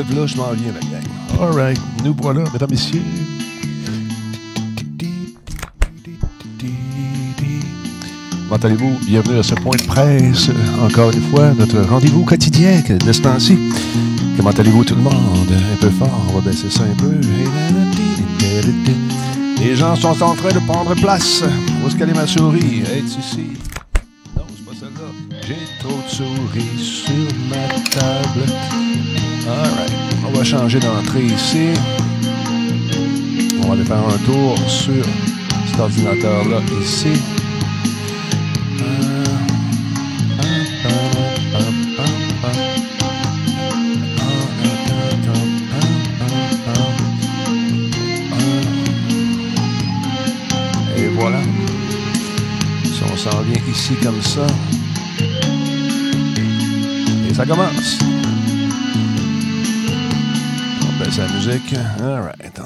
Je m'en viens, nous voilà, mesdames, messieurs. Comment allez-vous? Bienvenue à ce point de presse. Encore une fois, notre rendez-vous quotidien de ce temps-ci. Comment allez-vous tout le monde? Un peu fort, on va baisser ça un peu. Les gens sont en train de prendre place. Où est-ce qu'elle est ma souris? Est ici? Non, c'est pas celle-là. J'ai trop de souris sur ma table. Alright. On va changer d'entrée ici. On va aller faire un tour sur cet ordinateur-là ici. Et voilà. Si on s'en vient ici comme ça. Et ça commence. La musique. All right.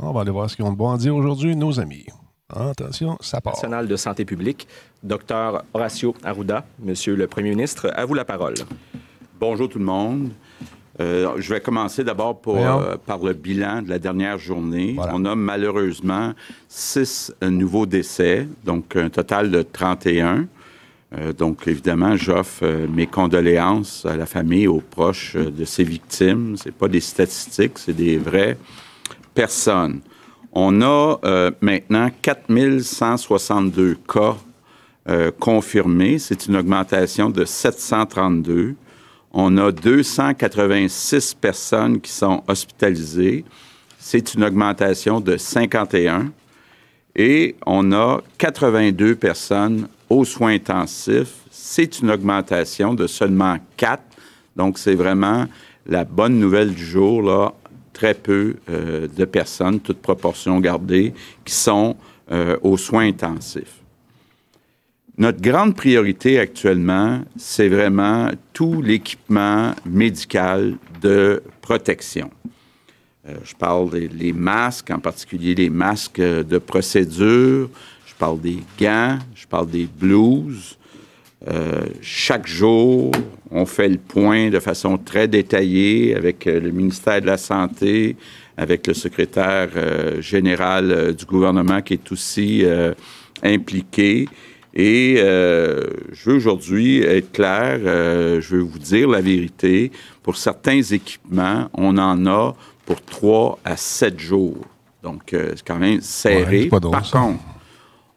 On va aller voir ce qu'ils ont de bon à dire aujourd'hui, nos amis. Attention, ça part. national de santé publique, Dr Horacio Arruda. Monsieur le Premier ministre, à vous la parole. Bonjour tout le monde. Euh, je vais commencer d'abord euh, par le bilan de la dernière journée. Voilà. On a malheureusement six nouveaux décès, donc un total de 31. Euh, donc, évidemment, j'offre euh, mes condoléances à la famille, aux proches euh, de ces victimes. Ce pas des statistiques, c'est des vraies personnes. On a maintenant 4162 cas confirmés. C'est une augmentation de 732. On a 286 personnes qui sont hospitalisées. C'est une augmentation de 51. Et on a 82 personnes aux soins intensifs. C'est une augmentation de seulement 4. Donc, c'est vraiment la bonne nouvelle du jour, là. Très peu euh, de personnes, toute proportion gardée, qui sont euh, aux soins intensifs. Notre grande priorité actuellement, c'est vraiment tout l'équipement médical de protection. Euh, je parle des masques, en particulier les masques de procédure. Je parle des gants, je parle des blouses. Euh, chaque jour, on fait le point de façon très détaillée avec euh, le ministère de la Santé, avec le secrétaire euh, général euh, du gouvernement qui est aussi impliqué. Et je veux aujourd'hui être clair, je veux vous dire la vérité. Pour certains équipements, on en a pour trois à sept jours. Donc, c'est quand même Ouais, serré. drôle, Par contre,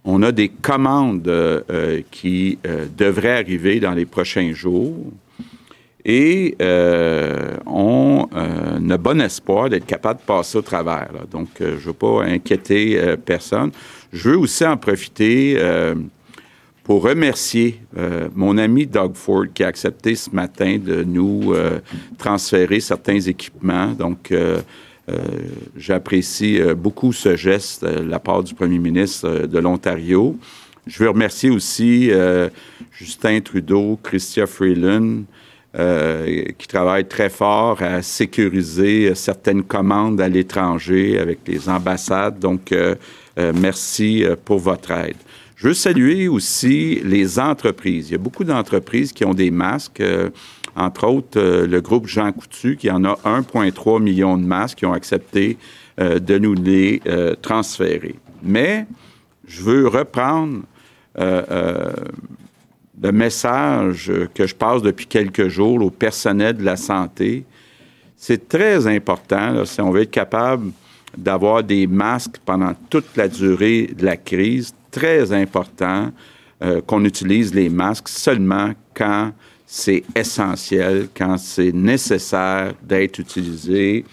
on a des commandes euh, euh, qui euh, devraient arriver dans les prochains jours. Et on a bon espoir d'être capable de passer au travers. Donc, je ne veux pas inquiéter personne. Je veux aussi en profiter pour remercier mon ami Doug Ford qui a accepté ce matin de nous transférer certains équipements. Donc, j'apprécie euh, beaucoup ce geste euh, de la part du premier ministre euh, de l'Ontario. Je veux remercier aussi euh, Justin Trudeau, Chrystia Freeland, euh, qui travaillent très fort à sécuriser euh, certaines commandes à l'étranger avec les ambassades. Donc, euh, euh, merci euh, pour votre aide. Je veux saluer aussi les entreprises. Il y a beaucoup d'entreprises qui ont des masques. euh, entre autres, euh, le groupe Jean Coutu, qui en a 1,3 million de masques, qui ont accepté euh, de nous les transférer. Mais je veux reprendre le message que je passe depuis quelques jours au personnel de la santé. C'est très important, si on veut être capable d'avoir des masques pendant toute la durée de la crise, très important euh, qu'on utilise les masques seulement quand c'est essentiel, quand c'est nécessaire d'être utilisé.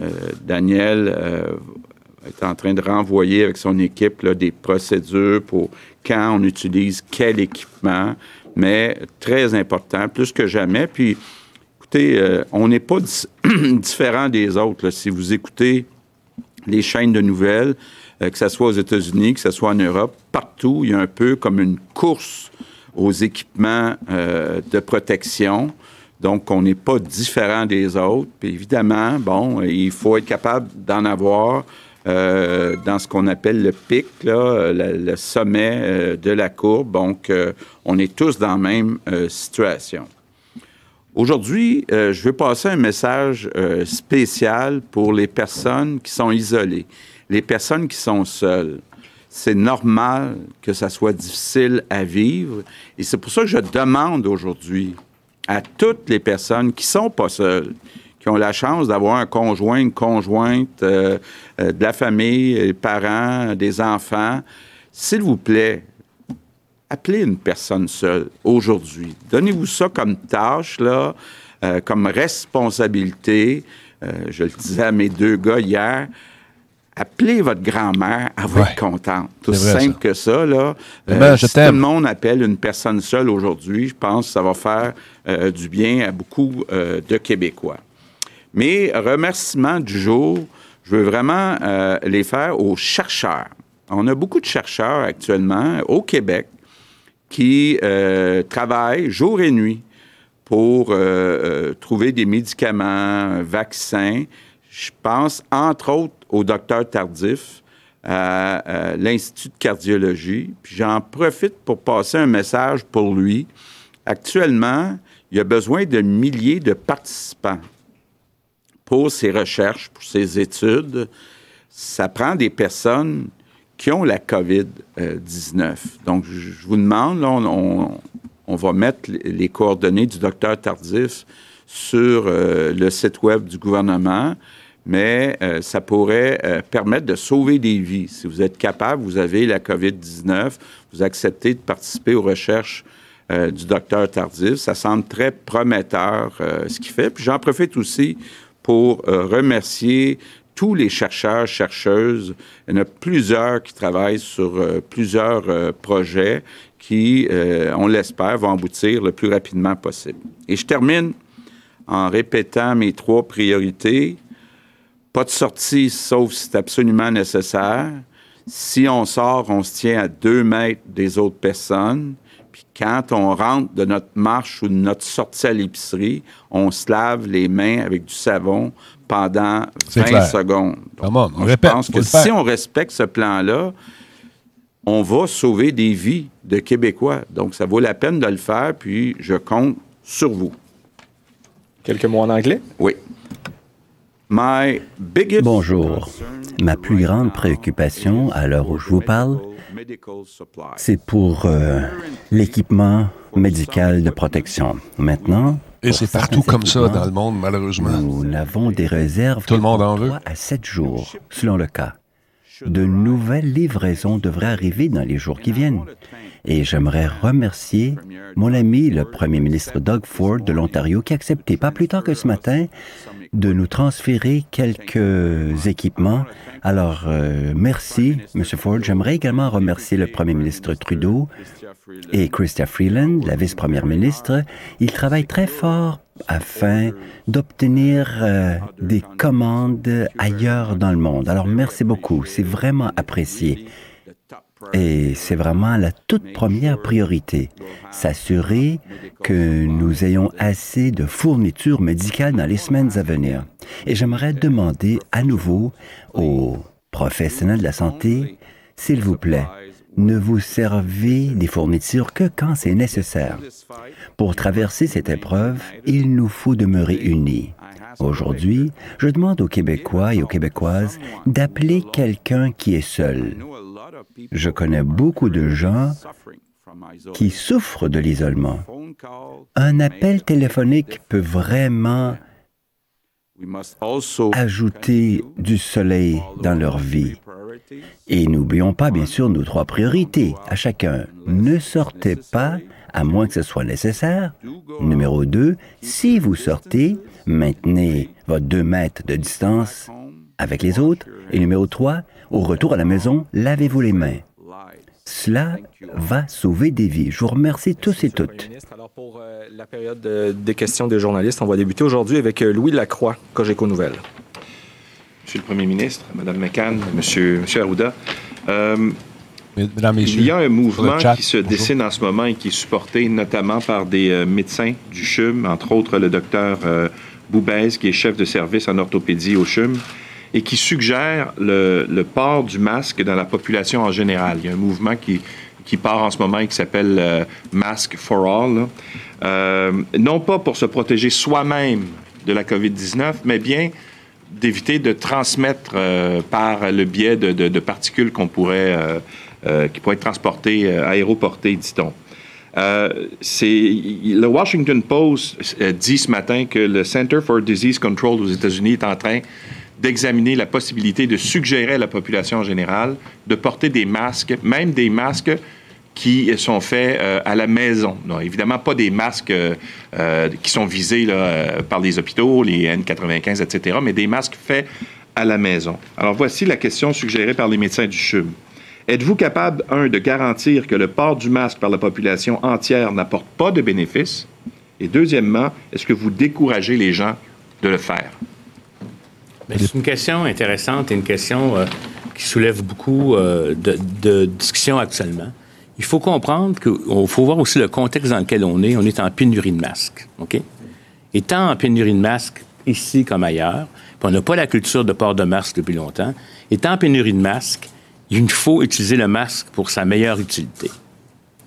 Euh, Daniel euh, est en train de renvoyer avec son équipe des procédures pour quand on utilise quel équipement, mais très important, plus que jamais. Puis, écoutez, on n'est pas différent des autres. Si vous écoutez les chaînes de nouvelles, que ce soit aux États-Unis, que ce soit en Europe, partout, il y a un peu comme une course aux équipements euh, de protection. Donc, on n'est pas différent des autres. Puis évidemment, bon, il faut être capable d'en avoir euh, dans ce qu'on appelle le pic, là, le, sommet euh, de la courbe. Donc, euh, on est tous dans la même euh, situation. Aujourd'hui, euh, je veux passer un message euh, spécial pour les personnes qui sont isolées, les personnes qui sont seules. C'est normal que ça soit difficile à vivre et c'est pour ça que je demande aujourd'hui à toutes les personnes qui sont pas seules, qui ont la chance d'avoir un conjoint, une conjointe, euh, de la famille, des parents, des enfants, s'il vous plaît, appelez une personne seule aujourd'hui. Donnez-vous ça comme tâche, euh, comme responsabilité. Euh, je le disais à mes deux gars hier. Appelez votre grand-mère, elle va être contente. Tout simple que ça, là. Euh, si tout le monde appelle une personne seule aujourd'hui, je pense que ça va faire du bien à beaucoup de Québécois. Mes remerciements du jour, je veux vraiment les faire aux chercheurs. On a beaucoup de chercheurs actuellement au Québec qui euh, travaillent jour et nuit pour euh, euh, trouver des médicaments, vaccins. Je pense, entre autres, au docteur Tardif, à, l'Institut de cardiologie. Puis j'en profite pour passer un message pour lui. Actuellement, il a besoin de milliers de participants pour ses recherches, pour ses études. Ça prend des personnes qui ont la COVID-19. Donc, je vous demande, on, va mettre les coordonnées du docteur Tardif sur euh, le site web du gouvernement, mais euh, ça pourrait euh, permettre de sauver des vies. Si vous êtes capable, vous avez la COVID-19, vous acceptez de participer aux recherches du docteur Tardif. Ça semble très prometteur ce qu'il fait. Puis j'en profite aussi pour remercier tous les chercheurs, chercheuses, il y en a plusieurs qui travaillent sur euh, plusieurs euh, projets qui, euh, on l'espère, vont aboutir le plus rapidement possible. Et je termine en répétant mes trois priorités. Pas de sortie, sauf si c'est absolument nécessaire. Si on sort, on se tient à deux mètres des autres personnes. Puis quand on rentre de notre marche ou de notre sortie à l'épicerie, on se lave les mains avec du savon pendant 20 secondes. je pense que si on respecte ce plan-là, on va sauver des vies de Québécois. Donc, ça vaut la peine de le faire, puis je compte sur vous. Quelques mots en anglais? Oui. Bonjour. Ma plus grande préoccupation à l'heure où je vous parle, c'est pour euh, l'équipement médical de protection. Maintenant, et c'est partout comme ça dans le monde, malheureusement. Nous avons des réserves Tout le monde en veut. à sept jours, selon le cas. De nouvelles livraisons devraient arriver dans les jours qui viennent. Et j'aimerais remercier mon ami, le premier ministre Doug Ford de l'Ontario, qui a accepté, pas plus tard que ce matin, de nous transférer quelques équipements. Alors, euh, merci, M. Ford. J'aimerais également remercier le premier ministre Trudeau et Chrystia Freeland, la vice-première ministre, ils travaillent très fort afin d'obtenir euh, des commandes ailleurs dans le monde. Alors merci beaucoup, c'est vraiment apprécié. Et c'est vraiment la toute première priorité, s'assurer que nous ayons assez de fournitures médicales dans les semaines à venir. Et j'aimerais demander à nouveau aux professionnels de la santé, s'il vous plaît, ne vous servez des fournitures que quand c'est nécessaire. Pour traverser cette épreuve, il nous faut demeurer unis. Aujourd'hui, je demande aux Québécois et aux Québécoises d'appeler quelqu'un qui est seul. Je connais beaucoup de gens qui souffrent de l'isolement. Un appel téléphonique peut vraiment ajouter du soleil dans leur vie. Et n'oublions pas, bien sûr, nos trois priorités à chacun. Ne sortez pas à moins que ce soit nécessaire. Numéro deux, si vous sortez, maintenez votre deux mètres de distance avec les autres. Et numéro trois, au retour à la maison, lavez-vous les mains. Cela va sauver des vies. Je vous remercie tous et toutes. Alors pour euh, la période des questions des journalistes, on va débuter aujourd'hui avec euh, Louis Lacroix, Cogeco Nouvelles. Monsieur le Premier ministre, Madame McCann, Monsieur, Monsieur Arruda. Euh, il y a un mouvement qui se dessine en ce moment et qui est supporté notamment par des euh, médecins du CHUM, entre autres le docteur euh, Boubez, qui est chef de service en orthopédie au CHUM, et qui suggère le, port du masque dans la population en général. Il y a un mouvement qui, qui part en ce moment et qui s'appelle Mask for All. non pas pour se protéger soi-même de la COVID-19, mais bien d'éviter de transmettre par le biais de, particules qu'on pourrait, qui pourraient être transportées, aéroportées, dit-on. C'est le Washington Post dit ce matin que le Center for Disease Control aux États-Unis est en train d'examiner la possibilité de suggérer à la population en général de porter des masques, même des masques qui sont faits euh, à la maison. Non, évidemment, pas des masques euh, euh, qui sont visés par les hôpitaux, les N95, etc., mais des masques faits à la maison. Alors, voici la question suggérée par les médecins du CHUM. Êtes-vous capable, un, de garantir que le port du masque par la population entière n'apporte pas de bénéfices? Et deuxièmement, est-ce que vous découragez les gens de le faire? C'est une question intéressante et une question euh, qui soulève beaucoup euh, de, discussions actuellement. Il faut comprendre qu'il faut voir aussi le contexte dans lequel on est. On est en pénurie de masques. OK? Étant en pénurie de masques, ici comme ailleurs, on n'a pas la culture de port de masque depuis longtemps, étant en pénurie de masques, il faut utiliser le masque pour sa meilleure utilité.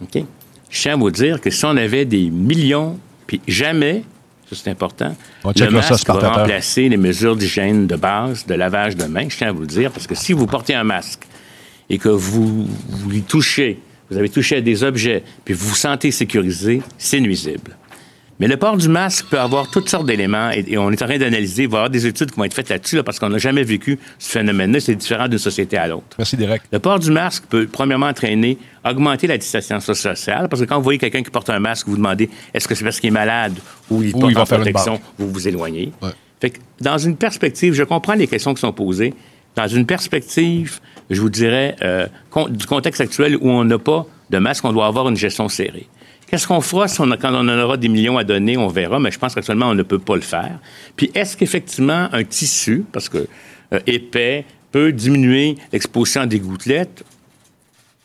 OK? Je tiens à vous dire que si on avait des millions, puis jamais ça c'est important. On le masque va remplacer les mesures d'hygiène de base, de lavage de mains, je tiens à vous le dire, parce que si vous portez un masque et que vous, vous y touchez, vous avez touché à des objets, puis vous vous sentez sécurisé, c'est nuisible. Mais le port du masque peut avoir toutes sortes d'éléments et, on est en train d'analyser, il va y avoir des études qui vont être faites là-dessus parce qu'on n'a jamais vécu ce phénomène-là. C'est différent d'une société à l'autre. Merci, Derek. Le port du masque peut, premièrement, entraîner, augmenter la distanciation sociale parce que quand vous voyez quelqu'un qui porte un masque, vous vous demandez est-ce que c'est parce qu'il est malade ou il porte en protection, vous vous éloignez. Fait que dans une perspective, je comprends les questions qui sont posées. Dans une perspective, je vous dirais, euh, du contexte actuel où on n'a pas de masque, on doit avoir une gestion serrée. Qu'est-ce qu'on fera si on quand on en aura des millions à donner? On verra, mais je pense qu'actuellement, on ne peut pas le faire. Puis, est-ce qu'effectivement, un tissu, parce que euh, épais, peut diminuer l'exposition des gouttelettes?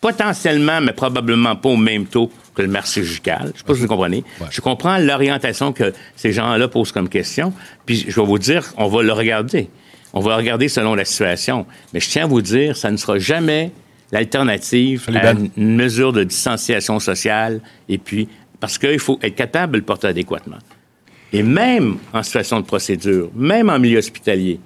Potentiellement, mais probablement pas au même taux que le chirurgical. Je ne sais pas si vous comprenez. Je comprends l'orientation que ces gens-là posent comme question. Puis, je vais vous dire, on va le regarder. On va le regarder selon la situation. Mais je tiens à vous dire, ça ne sera jamais l'alternative à une mesure de distanciation sociale, et puis, parce qu'il faut être capable de le porter adéquatement. Et même en situation de procédure, même en milieu hospitalier,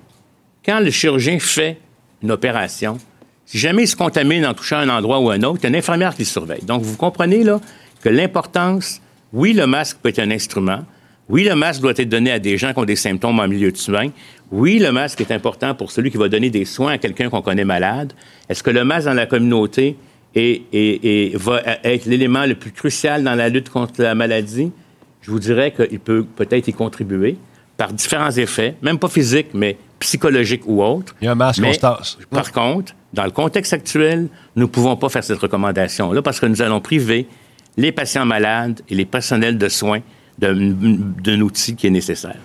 quand le chirurgien fait une opération, si jamais il se contamine en touchant un endroit ou un autre, il y a une infirmière qui le surveille. Donc, vous comprenez là que l'importance, oui, le masque peut être un instrument, oui, le masque doit être donné à des gens qui ont des symptômes en milieu de soins. Oui, le masque est important pour celui qui va donner des soins à quelqu'un qu'on connaît malade. Est-ce que le masque dans la communauté est, va être l'élément le plus crucial dans la lutte contre la maladie? Je vous dirais qu'il peut peut-être y contribuer par différents effets, même pas physiques, mais psychologiques ou autres. Il y a un masque mais, Par contre, dans le contexte actuel, nous ne pouvons pas faire cette recommandation-là parce que nous allons priver les patients malades et les personnels de soins d'un outil qui est nécessaire.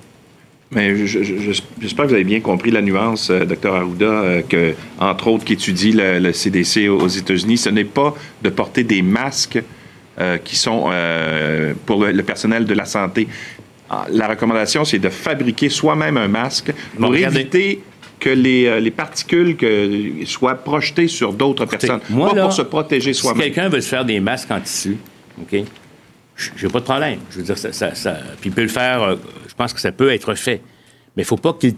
Mais j'espère que vous avez bien compris la nuance, euh, docteur Arruda, euh, que, entre autres, qui étudie le, CDC aux États-Unis, ce n'est pas de porter des masques euh, qui sont pour le, personnel de la santé. Ah, la recommandation, c'est de fabriquer soi-même un masque pour éviter que les, particules que, soient projetées sur d'autres personnes, pas pour se protéger soi-même. Si quelqu'un veut se faire des masques en tissu, OK, j'ai pas de problème. Je veux dire, ça, ça, puis il peut le faire, euh, je pense que ça peut être fait. Mais il faut pas qu'il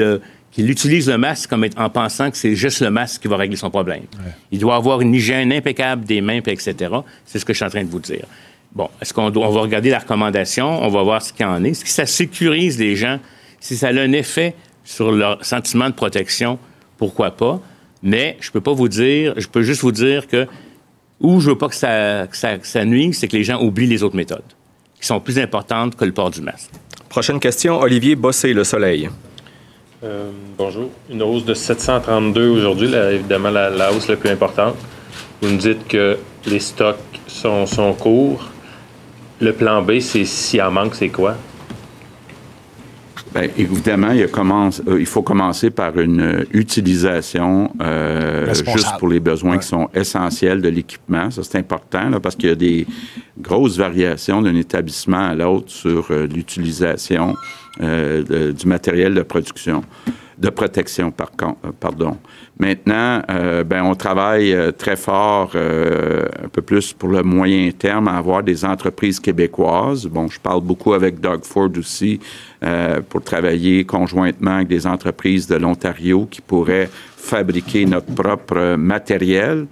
euh, qu'il utilise le masque comme en pensant que c'est juste le masque qui va régler son problème. Il doit avoir une hygiène impeccable des mains, etc. C'est ce que je suis en train de vous dire. Bon, est-ce qu'on on va regarder la recommandation, on va voir ce qu'il en est. Si ça sécurise les gens, si ça a un effet sur leur sentiment de protection, pourquoi pas. Mais je peux pas vous dire, je peux juste vous dire que où je veux pas que ça, que nuise, c'est que les gens oublient les autres méthodes, qui sont plus importantes que le port du masque. Prochaine question, Olivier Bossé, Le Soleil. Euh, bonjour. Une hausse de 732 aujourd'hui, évidemment la, hausse la plus importante. Vous me dites que les stocks sont, sont courts. Le plan B, c'est s'il en manque, c'est quoi? Bien, évidemment, il, commence, euh, il, faut commencer par une euh, utilisation euh, juste pour les besoins qui sont essentiels de l'équipement. Ça, c'est important là, parce qu'il y a des grosses variations d'un établissement à l'autre sur l'utilisation du matériel de production. De protection, par, pardon. Maintenant, ben, on travaille très fort, un peu plus pour le moyen terme, à avoir des entreprises québécoises. Bon, je parle beaucoup avec Doug Ford aussi pour travailler conjointement avec des entreprises de l'Ontario qui pourraient fabriquer notre propre matériel.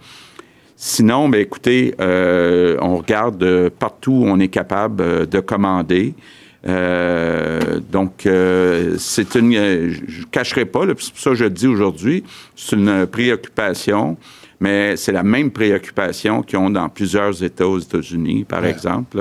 Sinon, bien, écoutez, euh, on regarde partout où on est capable euh, de commander. Euh, donc, c'est une. Je ne cacherai pas, c'est pour ça que je le dis aujourd'hui, c'est une préoccupation, mais c'est la même préoccupation qu'ils ont dans plusieurs États aux États-Unis, par exemple.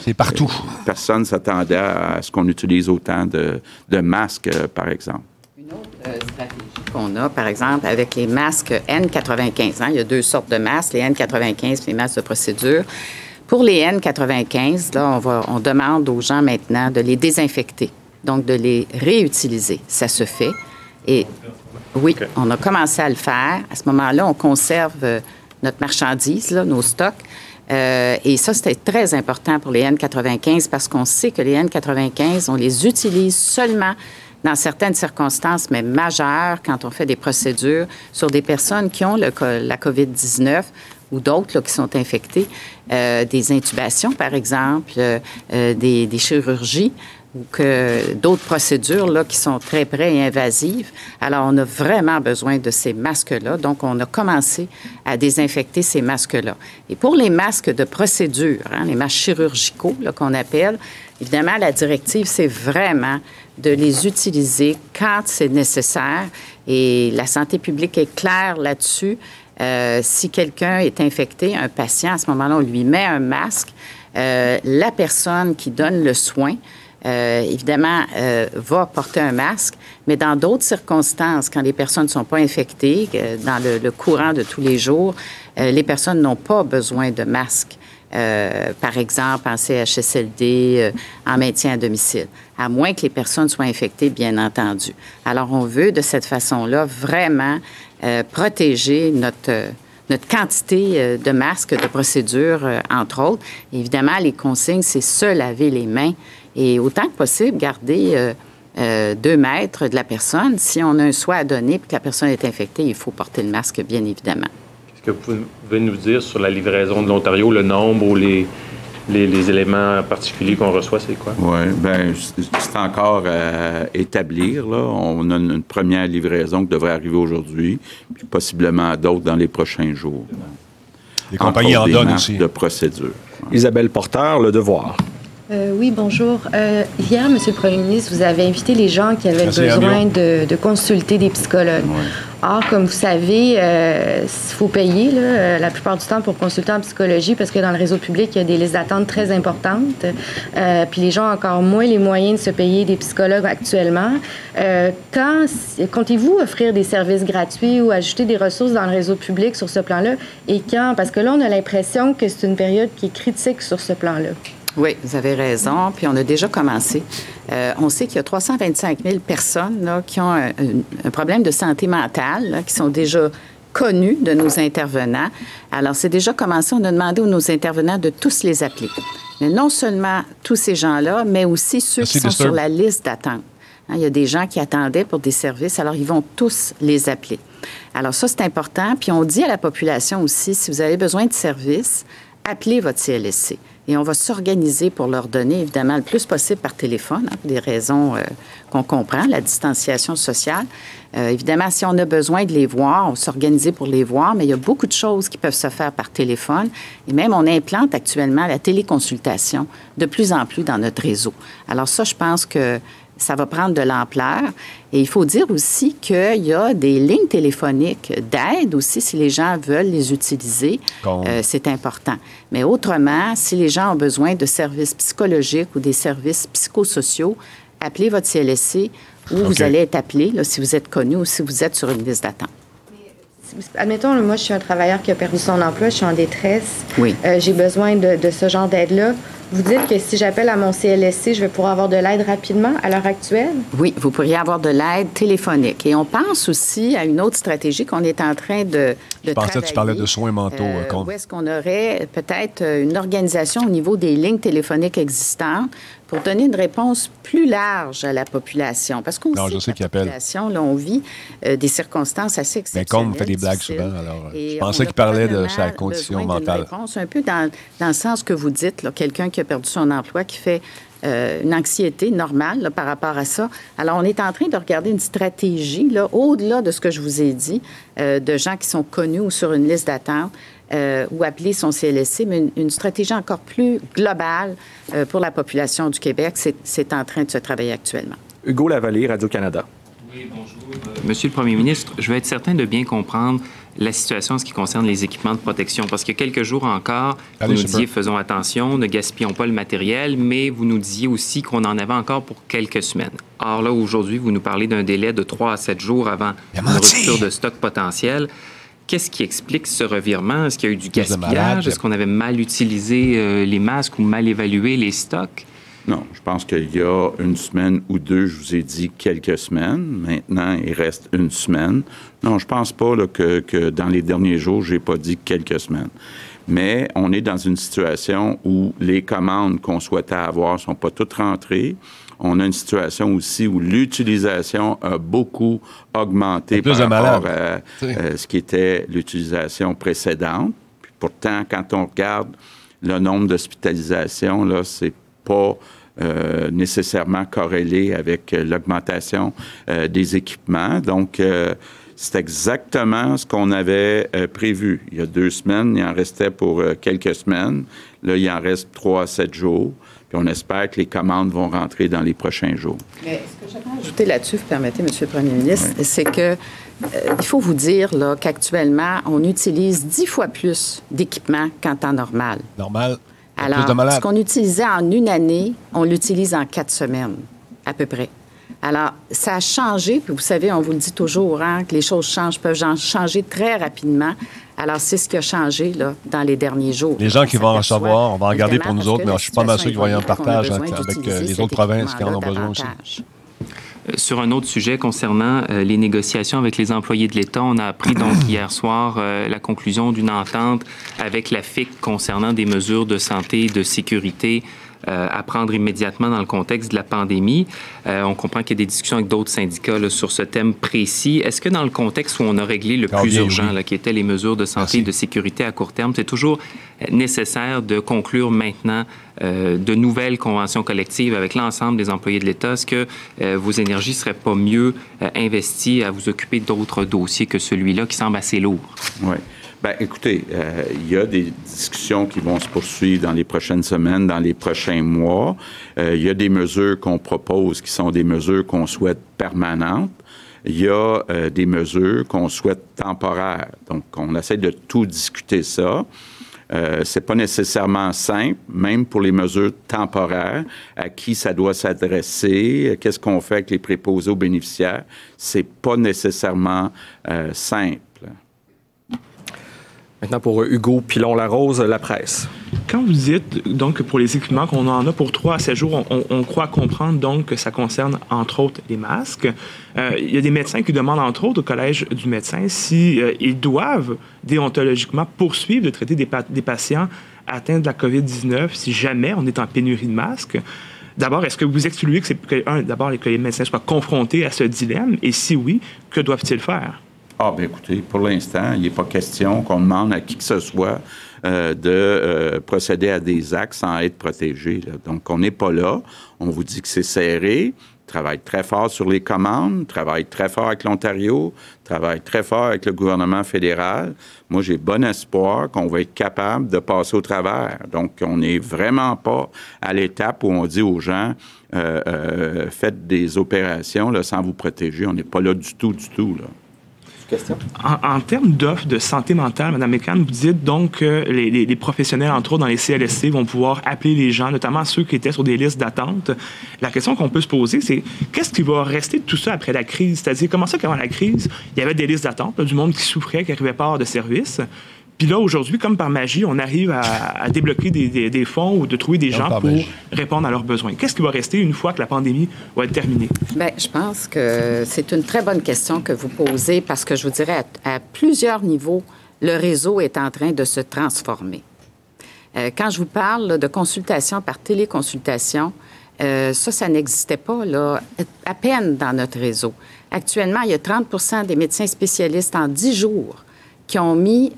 c'est partout. Personne ne s'attendait à, ce qu'on utilise autant de, de masques, par exemple. Une autre stratégie qu'on a, par exemple, avec les masques N95. Hein. Il y a deux sortes de masques, les N95 et les masques de procédure. Pour les N95, là, on, va, on demande aux gens maintenant de les désinfecter, donc de les réutiliser. Ça se fait. Et oui, on a commencé à le faire. À ce moment-là, on conserve euh, notre marchandise, là, nos stocks. Euh, et ça, c'était très important pour les N95 parce qu'on sait que les N95, on les utilise seulement dans certaines circonstances, mais majeures, quand on fait des procédures sur des personnes qui ont le, la COVID-19 ou d'autres qui sont infectés, euh, des intubations, par exemple, euh, euh, des, des, chirurgies ou que d'autres procédures là, qui sont très près et invasives. Alors, on a vraiment besoin de ces masques-là. Donc, on a commencé à désinfecter ces masques-là. Et pour les masques de procédure, hein, les masques chirurgicaux qu'on appelle, évidemment, la directive, c'est vraiment de les utiliser quand c'est nécessaire. Et la santé publique est claire là-dessus. Euh, si quelqu'un est infecté, un patient, à ce moment-là, on lui met un masque. Euh, la personne qui donne le soin, euh, évidemment, va porter un masque, mais dans d'autres circonstances, quand les personnes ne sont pas infectées, dans le, courant de tous les jours, les personnes n'ont pas besoin de masque. Euh, par exemple en CHSLD, euh, en maintien à domicile, à moins que les personnes soient infectées, bien entendu. Alors, on veut de cette façon-là vraiment euh, protéger notre, notre quantité de masques de procédure, entre autres. Évidemment, les consignes, c'est se laver les mains et autant que possible garder deux mètres de la personne. Si on a un soin à donner et que la personne est infectée, il faut porter le masque, bien évidemment. Est-ce que vous pouvez nous dire sur la livraison de l'Ontario, le nombre ou les, les, éléments particuliers qu'on reçoit, c'est quoi? Oui, bien, c'est encore à établir. Là. On a une première livraison qui devrait arriver aujourd'hui, puis possiblement d'autres dans les prochains jours. Les compagnies en donnent aussi. de procédure. Isabelle Porter, Le Devoir. Euh, oui, bonjour. Euh, hier, M. le Premier ministre, vous avez invité les gens qui avaient besoin de, consulter des psychologues. Or, comme vous savez, euh, il faut payer là, la plupart du temps pour consulter en psychologie parce que dans le réseau public, il y a des listes d'attente très importantes. puis les gens ont encore moins les moyens de se payer des psychologues actuellement. quand comptez-vous offrir des services gratuits ou ajouter des ressources dans le réseau public sur ce plan-là? Et quand? Parce que là, on a l'impression que c'est une période qui est critique sur ce plan-là. Oui, vous avez raison. Puis on a déjà commencé. Euh, on sait qu'il y a 325 000 personnes là, qui ont un, problème de santé mentale, qui sont déjà connus de nos intervenants. Alors, c'est déjà commencé. On a demandé aux nos intervenants de tous les appeler. Mais non seulement tous ces gens-là, mais aussi ceux qui sont sur la liste d'attente. Hein, il y a des gens qui attendaient pour des services, alors ils vont tous les appeler. Alors ça, c'est important. Puis on dit à la population aussi, si vous avez besoin de services, appelez votre CLSC. Et on va s'organiser pour leur donner, évidemment, le plus possible par téléphone, hein, pour des raisons euh, qu'on comprend, la distanciation sociale. Euh, évidemment, si on a besoin de les voir, on s'organise pour les voir, mais il y a beaucoup de choses qui peuvent se faire par téléphone. Et même, on implante actuellement la téléconsultation de plus en plus dans notre réseau. Alors ça, je pense que ça va prendre de l'ampleur. Et il faut dire aussi qu'il y a des lignes téléphoniques d'aide aussi si les gens veulent les utiliser. Euh, c'est important. Mais autrement, si les gens ont besoin de services psychologiques ou des services psychosociaux, appelez votre CLSC ou vous allez être appelé si vous êtes connu ou si vous êtes sur une liste d'attente. Admettons, moi, je suis un travailleur qui a perdu son emploi, je suis en détresse. Oui. Euh, j'ai besoin de, de, ce genre d'aide-là. Vous dites que si j'appelle à mon CLSC, je vais pouvoir avoir de l'aide rapidement à l'heure actuelle? Oui, vous pourriez avoir de l'aide téléphonique. Et on pense aussi à une autre stratégie qu'on est en train de, de je pensais que tu parlais de soins mentaux. Euh, euh où est-ce qu'on aurait peut-être une organisation au niveau des lignes téléphoniques existantes pour donner une réponse plus large à la population. Parce qu'on sait que la population, là, on vit euh, des circonstances assez exceptionnelles. Mais comme fait des blagues souvent, alors je pensais qu'il parlait de sa condition mentale. Réponse, un peu dans, dans, le sens que vous dites, quelqu'un qui a perdu son emploi, qui fait euh, une anxiété normale par rapport à ça. Alors, on est en train de regarder une stratégie, au-delà de ce que je vous ai dit, euh, de gens qui sont connus ou sur une liste d'attente, euh, ou appelés son CLSC, mais une, stratégie encore plus globale pour la population du Québec. C'est en train de se travailler actuellement. Hugo Lavallée, Radio-Canada. Oui, bonjour. Monsieur le Premier ministre, je veux être certain de bien comprendre la situation en ce qui concerne les équipements de protection. Parce que quelques jours encore, vous nous disiez faisons attention, ne gaspillons pas le matériel, mais vous nous disiez aussi qu'on en avait encore pour quelques semaines. Or là, aujourd'hui, vous nous parlez d'un délai de 3 à 7 jours avant une rupture de stock potentiel. Qu'est-ce qui explique ce revirement? Est-ce qu'il y a eu du gaspillage? Est-ce qu'on avait mal utilisé euh, les masques ou mal évalué les stocks? Non, je pense qu'il y a une semaine ou deux, je vous ai dit quelques semaines. Maintenant, il reste une semaine. Non, je pense pas que, dans les derniers jours, j'ai pas dit quelques semaines. Mais on est dans une situation où les commandes qu'on souhaitait avoir sont pas toutes rentrées. On a une situation aussi où l'utilisation a beaucoup augmenté par rapport à euh, ce qui était l'utilisation précédente. pourtant, quand on regarde le nombre d'hospitalisations, là, c'est pas euh, nécessairement corrélé avec euh, l'augmentation euh, des équipements. Donc, c'est exactement ce qu'on avait prévu. Il y a deux semaines, il en restait pour quelques semaines. Là, il en reste trois à sept jours. Puis on espère que les commandes vont rentrer dans les prochains jours. Mais ce que j'aimerais ajouter là-dessus, vous permettez, M. le Premier ministre, c'est que il faut vous dire qu'actuellement, on utilise dix fois plus d'équipements qu'en temps normal. Normal. Alors, ce qu'on utilisait en une année, on l'utilise en quatre semaines, à peu près. Alors, ça a changé, puis vous savez, on vous le dit toujours, hein, que les choses changent, peuvent changer très rapidement. Alors, c'est ce qui a changé là, dans les derniers jours. Les gens qui vont en recevoir, on va en garder pour nous autres, mais je suis pas mal sûr qu'ils vont y en partage avec euh, les autres provinces qui en ont besoin aussi. Euh, sur un autre sujet concernant euh, les négociations avec les employés de l'État, on a appris donc hier soir euh, la conclusion d'une entente avec la FIC concernant des mesures de santé et de sécurité euh, à prendre immédiatement dans le contexte de la pandémie. Euh, on comprend qu'il y a des discussions avec d'autres syndicats là, sur ce thème précis. Est-ce que dans le contexte où on a réglé le plus urgent, là, qui étaient les mesures de santé et de sécurité à court terme, c'est toujours nécessaire de conclure maintenant euh, de nouvelles conventions collectives avec l'ensemble des employés de l'État? Est-ce que vos énergies ne seraient pas mieux investies à vous occuper d'autres dossiers que celui-là qui semble assez lourd? Oui. Bien, écoutez, euh, il y a des discussions qui vont se poursuivre dans les prochaines semaines, dans les prochains mois. Euh, il y a des mesures qu'on propose qui sont des mesures qu'on souhaite permanentes. Il y a euh, des mesures qu'on souhaite temporaires. Donc, on essaie de tout discuter ça. Euh, c'est pas nécessairement simple, même pour les mesures temporaires, à qui ça doit s'adresser, qu'est-ce qu'on fait avec les préposés aux bénéficiaires? C'est pas nécessairement simple. Maintenant, pour Hugo Pilon-Larose, la presse. Quand vous dites, donc, pour les équipements qu'on en a pour trois à 7 jours, on, croit comprendre, donc, que ça concerne, entre autres, les masques. Euh, il y a des médecins qui demandent, entre autres, au Collège du médecin, s'ils euh, ils doivent déontologiquement poursuivre de traiter des, patients atteints de la COVID-19 si jamais on est en pénurie de masques. D'abord, est-ce que vous excluez que, c'est, que d'abord, que les médecins soient confrontés à ce dilemme? Et si oui, que doivent-ils faire? Ah, bien écoutez, pour l'instant, il n'est pas question qu'on demande à qui que ce soit euh, de euh, procéder à des actes sans être protégé. Donc, on n'est pas là. On vous dit que c'est serré. Travaille très fort sur les commandes, travaille très fort avec l'Ontario, travaille très fort avec le gouvernement fédéral. Moi, j'ai bon espoir qu'on va être capable de passer au travers. Donc, on n'est vraiment pas à l'étape où on dit aux gens euh, faites des opérations sans vous protéger. On n'est pas là du tout, du tout. Là. En, termes d'offres de santé mentale, Mme McCann, vous dites donc que les, professionnels, entre autres dans les CLSC, vont pouvoir appeler les gens, notamment ceux qui étaient sur des listes d'attente. La question qu'on peut se poser, c'est qu'est-ce qui va rester de tout ça après la crise? C'est-à-dire, comment ça qu'avant la crise, il y avait des listes d'attente, du monde qui souffrait, qui n'arrivait pas de services. Puis là, aujourd'hui, comme par magie, on arrive à, débloquer des, fonds ou de trouver des gens pour répondre à leurs besoins. Qu'est-ce qui va rester une fois que la pandémie va être terminée? Bien, je pense que c'est une très bonne question que vous posez parce que je vous dirais, à, plusieurs niveaux, le réseau est en train de se transformer. Euh, quand je vous parle de consultation par téléconsultation, ça, ça n'existait pas là, à peine dans notre réseau. Actuellement, il y a 30% des médecins spécialistes en 10 jours qui ont mis,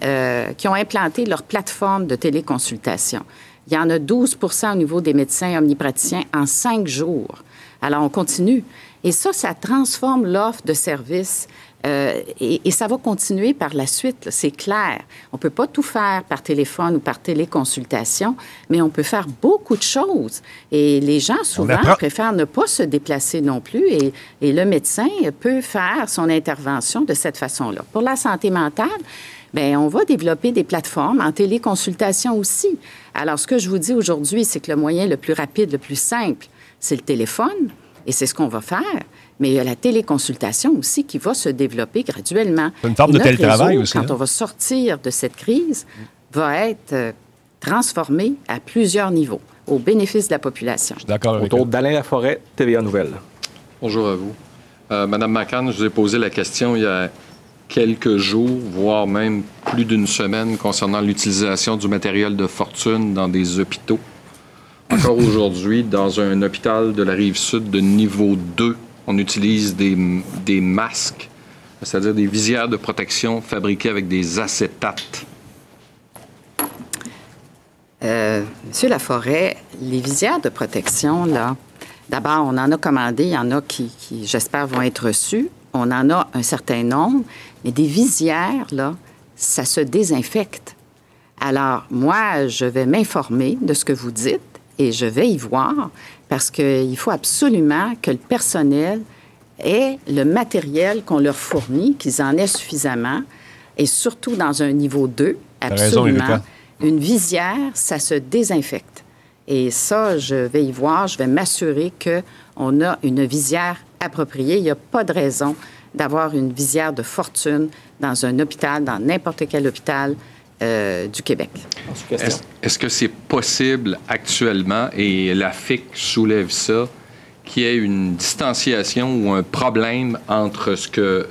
qui ont implanté leur plateforme de téléconsultation. Il y en a 12 au niveau des médecins omnipraticiens en 5 jours. Alors, on continue. Et ça, ça transforme l'offre de services euh, et, ça va continuer par la suite, c'est clair. On ne peut pas tout faire par téléphone ou par téléconsultation, mais on peut faire beaucoup de choses. Et les gens, souvent, préfèrent ne pas se déplacer non plus et, et le médecin peut faire son intervention de cette façon-là. Pour la santé mentale, Bien, on va développer des plateformes en téléconsultation aussi. Alors, ce que je vous dis aujourd'hui, c'est que le moyen le plus rapide, le plus simple, c'est le téléphone, et c'est ce qu'on va faire mais il y a la téléconsultation aussi qui va se développer graduellement. Une forme de télétravail aussi. Quand hein? on va sortir de cette crise, va être euh, transformé à plusieurs niveaux au bénéfice de la population. D'accord. Autour d'Alain Laforêt, TVA Nouvelle. Bonjour à vous. Euh, Madame McCann, je vous ai posé la question il y a quelques jours, voire même plus d'une semaine, concernant l'utilisation du matériel de fortune dans des hôpitaux. Encore aujourd'hui, dans un hôpital de la rive sud de niveau 2 on utilise des, masques, c'est-à-dire des visières de protection fabriquées avec des acétates. Euh, Monsieur Laforêt, les visières de protection, là, d'abord, on en a commandé, il y en a qui, qui j'espère, vont être reçues. On en a un certain nombre, mais des visières, là, ça se désinfecte. Alors, moi, je vais m'informer de ce que vous dites et je vais y voir parce qu'il faut absolument que le personnel ait le matériel qu'on leur fournit, qu'ils en aient suffisamment, et surtout dans un niveau 2, absolument. une visière, ça se désinfecte. Et ça, je vais y voir, je vais m'assurer qu'on a une visière appropriée. Il n'y a pas de raison d'avoir une visière de fortune dans un hôpital, dans n'importe quel hôpital euh, du Québec. Est-ce que c'est possible actuellement, et la FIC soulève ça, qu'il y ait une distanciation ou un problème entre ce que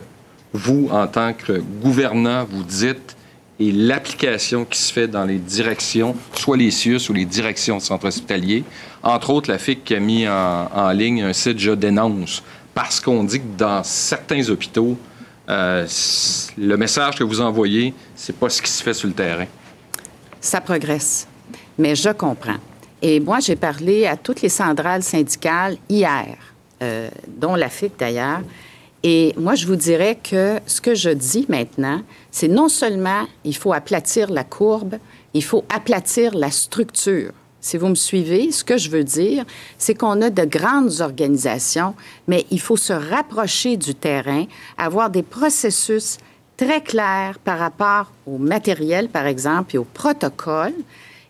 vous, en tant que gouvernant, vous dites et l'application qui se fait dans les directions, soit les CIUS ou les directions de centres hospitaliers? Entre autres, la FIC qui a mis en, en ligne un site Je dénonce, parce qu'on dit que dans certains hôpitaux, euh, le message que vous envoyez, c'est pas ce qui se fait sur le terrain. Ça progresse, mais je comprends. Et moi, j'ai parlé à toutes les centrales syndicales hier, euh, dont la FIC d'ailleurs. Et moi, je vous dirais que ce que je dis maintenant, c'est non seulement il faut aplatir la courbe, il faut aplatir la structure. Si vous me suivez, ce que je veux dire, c'est qu'on a de grandes organisations, mais il faut se rapprocher du terrain, avoir des processus très clairs par rapport au matériel, par exemple, et au protocole.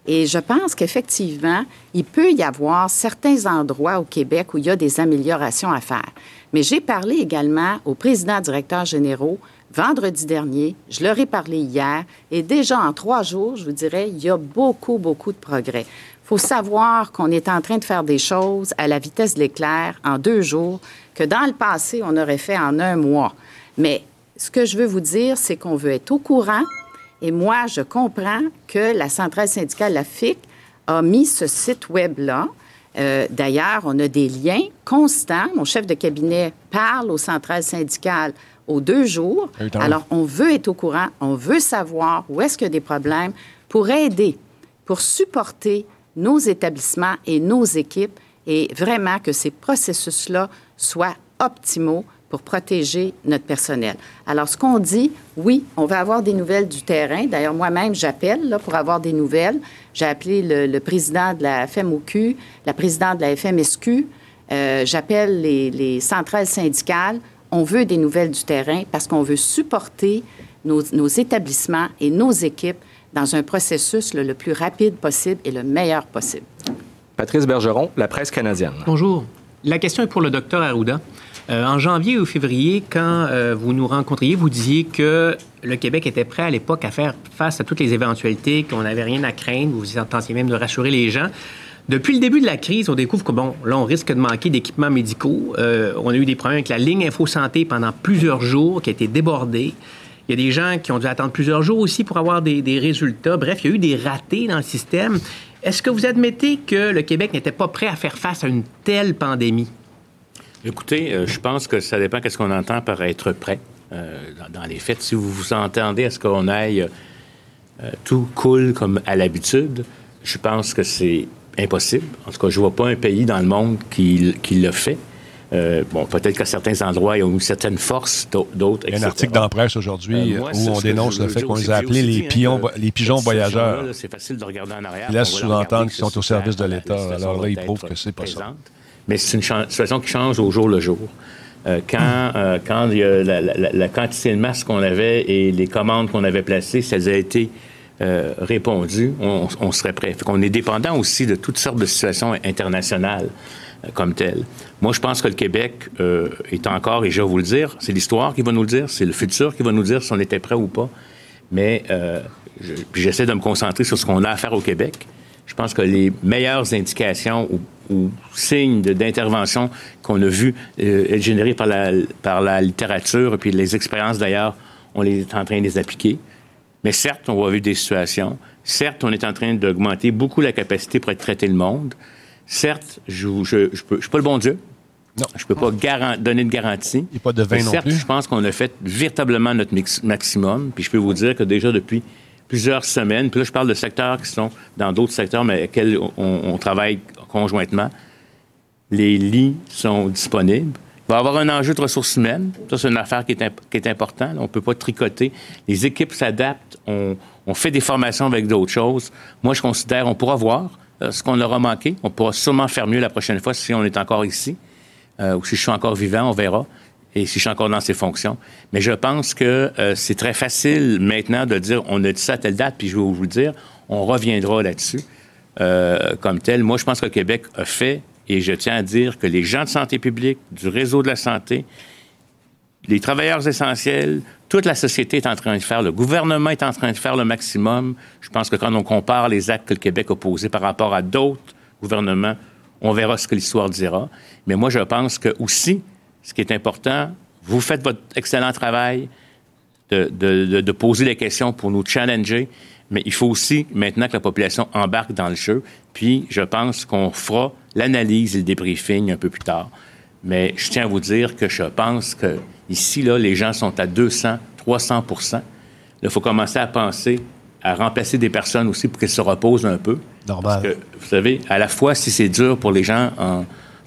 Et je pense qu'effectivement, il peut y avoir certains endroits au Québec où il y a des améliorations à faire. Mais j'ai parlé également aux présidents directeurs généraux vendredi dernier, je leur ai parlé hier, et déjà en trois jours, je vous dirais, il y a beaucoup, beaucoup de progrès faut savoir qu'on est en train de faire des choses à la vitesse de l'éclair en deux jours que dans le passé, on aurait fait en un mois. Mais ce que je veux vous dire, c'est qu'on veut être au courant. Et moi, je comprends que la centrale syndicale, la FIC, a mis ce site web-là. Euh, d'ailleurs, on a des liens constants. Mon chef de cabinet parle aux centrales syndicales aux deux jours. Alors, on veut être au courant, on veut savoir où est-ce qu'il y a des problèmes pour aider, pour supporter nos établissements et nos équipes et vraiment que ces processus-là soient optimaux pour protéger notre personnel. Alors, ce qu'on dit, oui, on va avoir des nouvelles du terrain. D'ailleurs, moi-même, j'appelle pour avoir des nouvelles. J'ai appelé le, président de la FMOQ, la présidente de la FMSQ. Euh, j'appelle les, les, centrales syndicales. On veut des nouvelles du terrain parce qu'on veut supporter nos établissements et nos équipes dans un processus le, plus rapide possible et le meilleur possible. Patrice Bergeron, la presse canadienne. Bonjour. La question est pour le docteur Arruda. Euh, en janvier ou février, quand euh, vous nous rencontriez, vous disiez que le Québec était prêt à l'époque à faire face à toutes les éventualités, qu'on n'avait rien à craindre. Vous tentiez même de rassurer les gens. Depuis le début de la crise, on découvre que, bon, là, on risque de manquer d'équipements médicaux. Euh, on a eu des problèmes avec la ligne Info Santé pendant plusieurs jours qui a été débordée. Il y a des gens qui ont dû attendre plusieurs jours aussi pour avoir des, résultats. Bref, il y a eu des ratés dans le système. Est-ce que vous admettez que le Québec n'était pas prêt à faire face à une telle pandémie? Écoutez, euh, je pense que ça dépend qu'est-ce qu'on entend par être prêt. Euh, dans, les faits, si vous vous entendez à ce qu'on aille euh, tout cool comme à l'habitude, je pense que c'est impossible. En tout cas, je ne vois pas un pays dans le monde qui, qui le fait. Euh, bon, peut-être qu'à certains endroits, il y a une certaine force, d'autres, Il y a un article dans la presse aujourd'hui euh, où on dénonce le fait qu'on les a appelés les, pions, les pigeons voyageurs. C'est facile de regarder en arrière. Ils laissent sous-entendre qu'ils sont au service de l'État. Alors là, ils prouvent que c'est pas ça. Mais c'est une situation qui change au jour le jour. Euh, quand, quand il y a la, quantité de masse qu'on avait et les commandes qu'on avait placées, ça a été répondu, on, serait prêt. Fait qu'on est dépendant aussi de toutes sortes de situations internationales. Euh, comme tel. Moi, je pense que le Québec euh, est encore, et je vais vous le dire, c'est l'histoire qui va nous le dire, c'est le futur qui va nous dire si on était prêt ou pas. Mais euh, j'essaie de me concentrer sur ce qu'on a à faire au Québec. Je pense que les meilleures indications ou, signes d'intervention qu'on a vus être générés par la, littérature et puis les expériences d'ailleurs, on est en train de les appliquer. Mais certes, on va vivre des situations. Certes, on est en train d'augmenter beaucoup la capacité pour traiter le monde. Certes, je ne je, suis pas le bon Dieu. Non. Je ne peux pas donner de garantie. Il n'y a pas de vin non certes, je pense qu'on a fait véritablement notre maximum. Puis je peux vous dire que déjà depuis plusieurs semaines, puis là, je parle de secteurs qui sont dans d'autres secteurs, mais auxquels on, travaille conjointement, les lits sont disponibles. Il va y avoir un enjeu de ressources humaines. Ça, c'est une affaire qui est, qui est importante. On ne peut pas tricoter. Les équipes s'adaptent. On, on, fait des formations avec d'autres choses. Moi, je considère, on pourra voir, ce qu'on aura manqué. On pourra sûrement faire mieux la prochaine fois si on est encore ici. Euh, ou si je suis encore vivant, on verra. Et si je suis encore dans ces fonctions. Mais je pense que euh, c'est très facile maintenant de dire on a dit ça à telle date, puis je vais vous le dire, on reviendra là-dessus comme tel. Moi, je pense que Québec a fait, et je tiens à dire que les gens de santé publique, du réseau de la santé, les travailleurs essentiels, toute la société est en train de faire, le gouvernement est en train de faire le maximum. Je pense que quand on compare les actes que le Québec a posés par rapport à d'autres gouvernements, on verra ce que l'histoire dira. Mais moi, je pense que aussi, ce qui est important, vous faites votre excellent travail de, poser les questions pour nous challenger, mais il faut aussi maintenant que la population embarque dans le jeu. Puis, je pense qu'on fera l'analyse et le débriefing un peu plus tard. Mais je tiens à vous dire que je pense que ici, là, les gens sont à 200, 300% Il faut commencer à penser à remplacer des personnes aussi pour qu'elles se reposent un peu. Normal. Parce que, vous savez, à la fois, si c'est dur pour les gens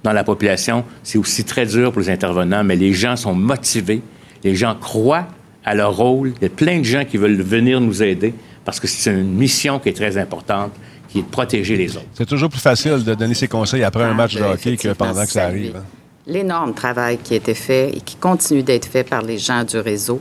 dans la population, c'est aussi très dur pour les intervenants, mais les gens sont motivés, les gens croient à leur rôle. Il y a plein de gens qui veulent venir nous aider parce que c'est une mission qui est très importante qui est de protéger les autres. C'est toujours plus facile de donner ses conseils après un match de hockey que pendant que ça arrive. Hein l'énorme travail qui a été fait et qui continue d'être fait par les gens du réseau,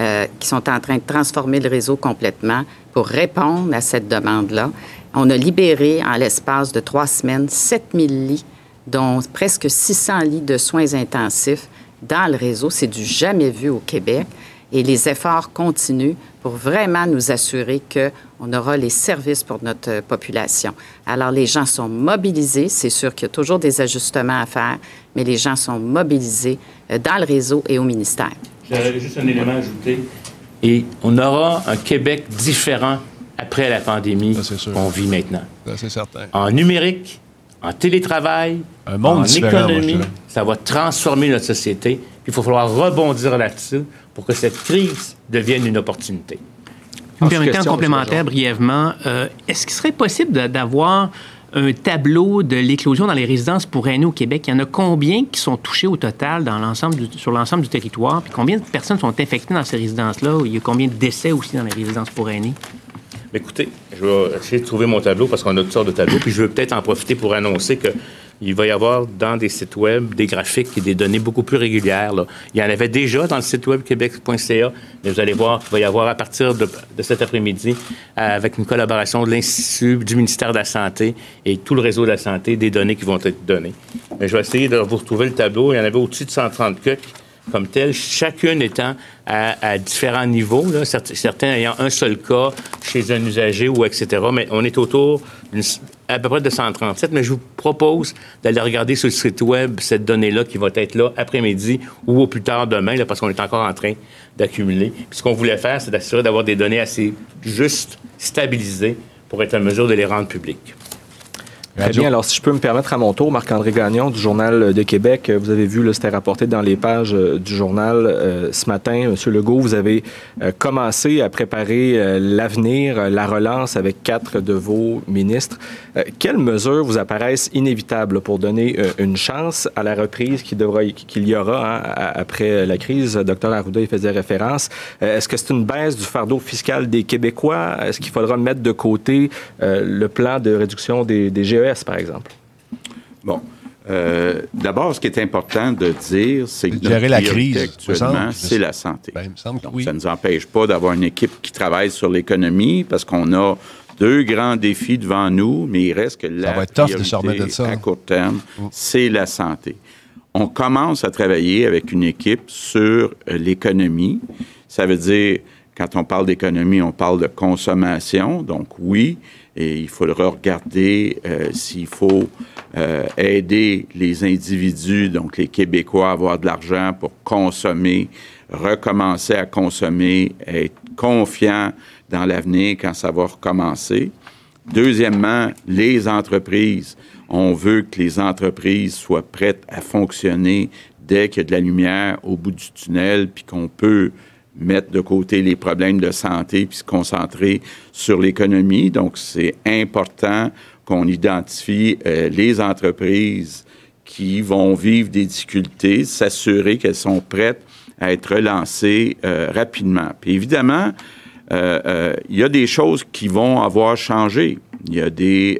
euh, qui sont en train de transformer le réseau complètement pour répondre à cette demande-là. On a libéré en l'espace de trois semaines 7000 lits, dont presque 600 lits de soins intensifs dans le réseau. C'est du jamais vu au Québec. Et les efforts continuent pour vraiment nous assurer qu'on aura les services pour notre population. Alors, les gens sont mobilisés. C'est sûr qu'il y a toujours des ajustements à faire, mais les gens sont mobilisés euh, dans le réseau et au ministère. J'aurais juste un élément à ajouter. Et on aura un Québec différent après la pandémie qu'on vit maintenant. C'est certain. En numérique, en télétravail, en économie, ça va transformer notre société. Puis il faut falloir rebondir là-dessus pour que cette crise devienne une opportunité. Vous me permettez complémentaire brièvement, euh, est-ce qu'il serait possible d'avoir un tableau de l'éclosion dans les résidences pour aînés au Québec? Il y en a combien qui sont touchés au total dans l'ensemble sur l'ensemble du territoire? Puis combien de personnes sont infectées dans ces résidences-là? Il y a combien de décès aussi dans les résidences pour aînés? Écoutez, je vais essayer de trouver mon tableau parce qu'on a toutes sortes de tableaux. Puis je veux peut-être en profiter pour annoncer que il va y avoir dans des sites web des graphiques et des données beaucoup plus régulières. Il y en avait déjà dans le site web québec.ca, mais vous allez voir qu'il va y avoir à partir de, cet après-midi, avec une collaboration de l'Institut, du ministère de la Santé et tout le réseau de la santé, des données qui vont être données. Mais je vais essayer de vous retrouver le tableau. Il y en avait au-dessus de 130 coques comme telles, chacune étant à, différents niveaux, certains ayant un seul cas chez un usager ou etc. Mais on est autour à peu près de 137, mais je vous propose d'aller regarder sur le site web cette donnée-là qui va être là après-midi ou au plus tard demain, là, parce qu'on est encore en train d'accumuler. Puis ce qu'on voulait faire, c'est d'assurer d'avoir des données assez justes, stabilisées, pour être en mesure de les rendre publiques. Très bien. Alors, si je peux me permettre à mon tour, Marc-André Gagnon du Journal de Québec, vous avez vu, c'était rapporté dans les pages euh, du journal euh, ce matin. Monsieur Legault, vous avez euh, commencé à préparer l'avenir, la relance avec quatre de vos ministres. Quelles mesures vous apparaissent inévitables pour donner une chance à la reprise qu'il y aura hein, après la crise? Docteur Arruda y faisait référence. Est-ce que c'est une baisse du fardeau fiscal des Québécois? Est-ce qu'il faudra mettre de côté le plan de réduction des, des GES? par exemple? Bon. Euh, d'abord, ce qui est important de dire, c'est que notre la crise, actuellement, c'est la santé. Ben, Ça ne nous empêche pas d'avoir une équipe qui travaille sur l'économie parce qu'on a deux grands défis devant nous, mais il reste que la priorité à court terme, mm. c'est la santé. On commence à travailler avec une équipe sur euh, l'économie. Ça veut dire, quand on parle d'économie, on parle de consommation. Donc oui, et il faudra regarder euh, s'il faut euh, aider les individus, donc les Québécois, à avoir de l'argent pour consommer, recommencer à consommer, être confiant dans l'avenir quand ça va recommencer. Deuxièmement, les entreprises. On veut que les entreprises soient prêtes à fonctionner dès qu'il y a de la lumière au bout du tunnel, puis qu'on peut mettre de côté les problèmes de santé puis se concentrer sur l'économie. Donc, c'est important qu'on identifie euh, les entreprises qui vont vivre des difficultés, s'assurer qu'elles sont prêtes à être relancées euh, rapidement. Puis évidemment, il y a des choses qui vont avoir changé. Il y a des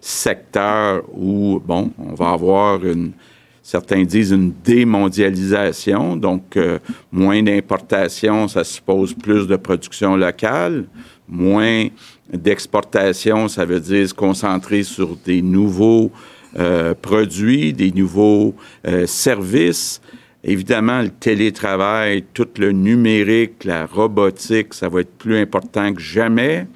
secteurs où, bon, on va avoir une, Certains disent une démondialisation, donc euh, moins d'importation, ça suppose plus de production locale. Moins d'exportation, ça veut dire se concentrer sur des nouveaux euh, produits, des nouveaux euh, services. Évidemment, le télétravail, tout le numérique, la robotique, ça va être plus important que jamais.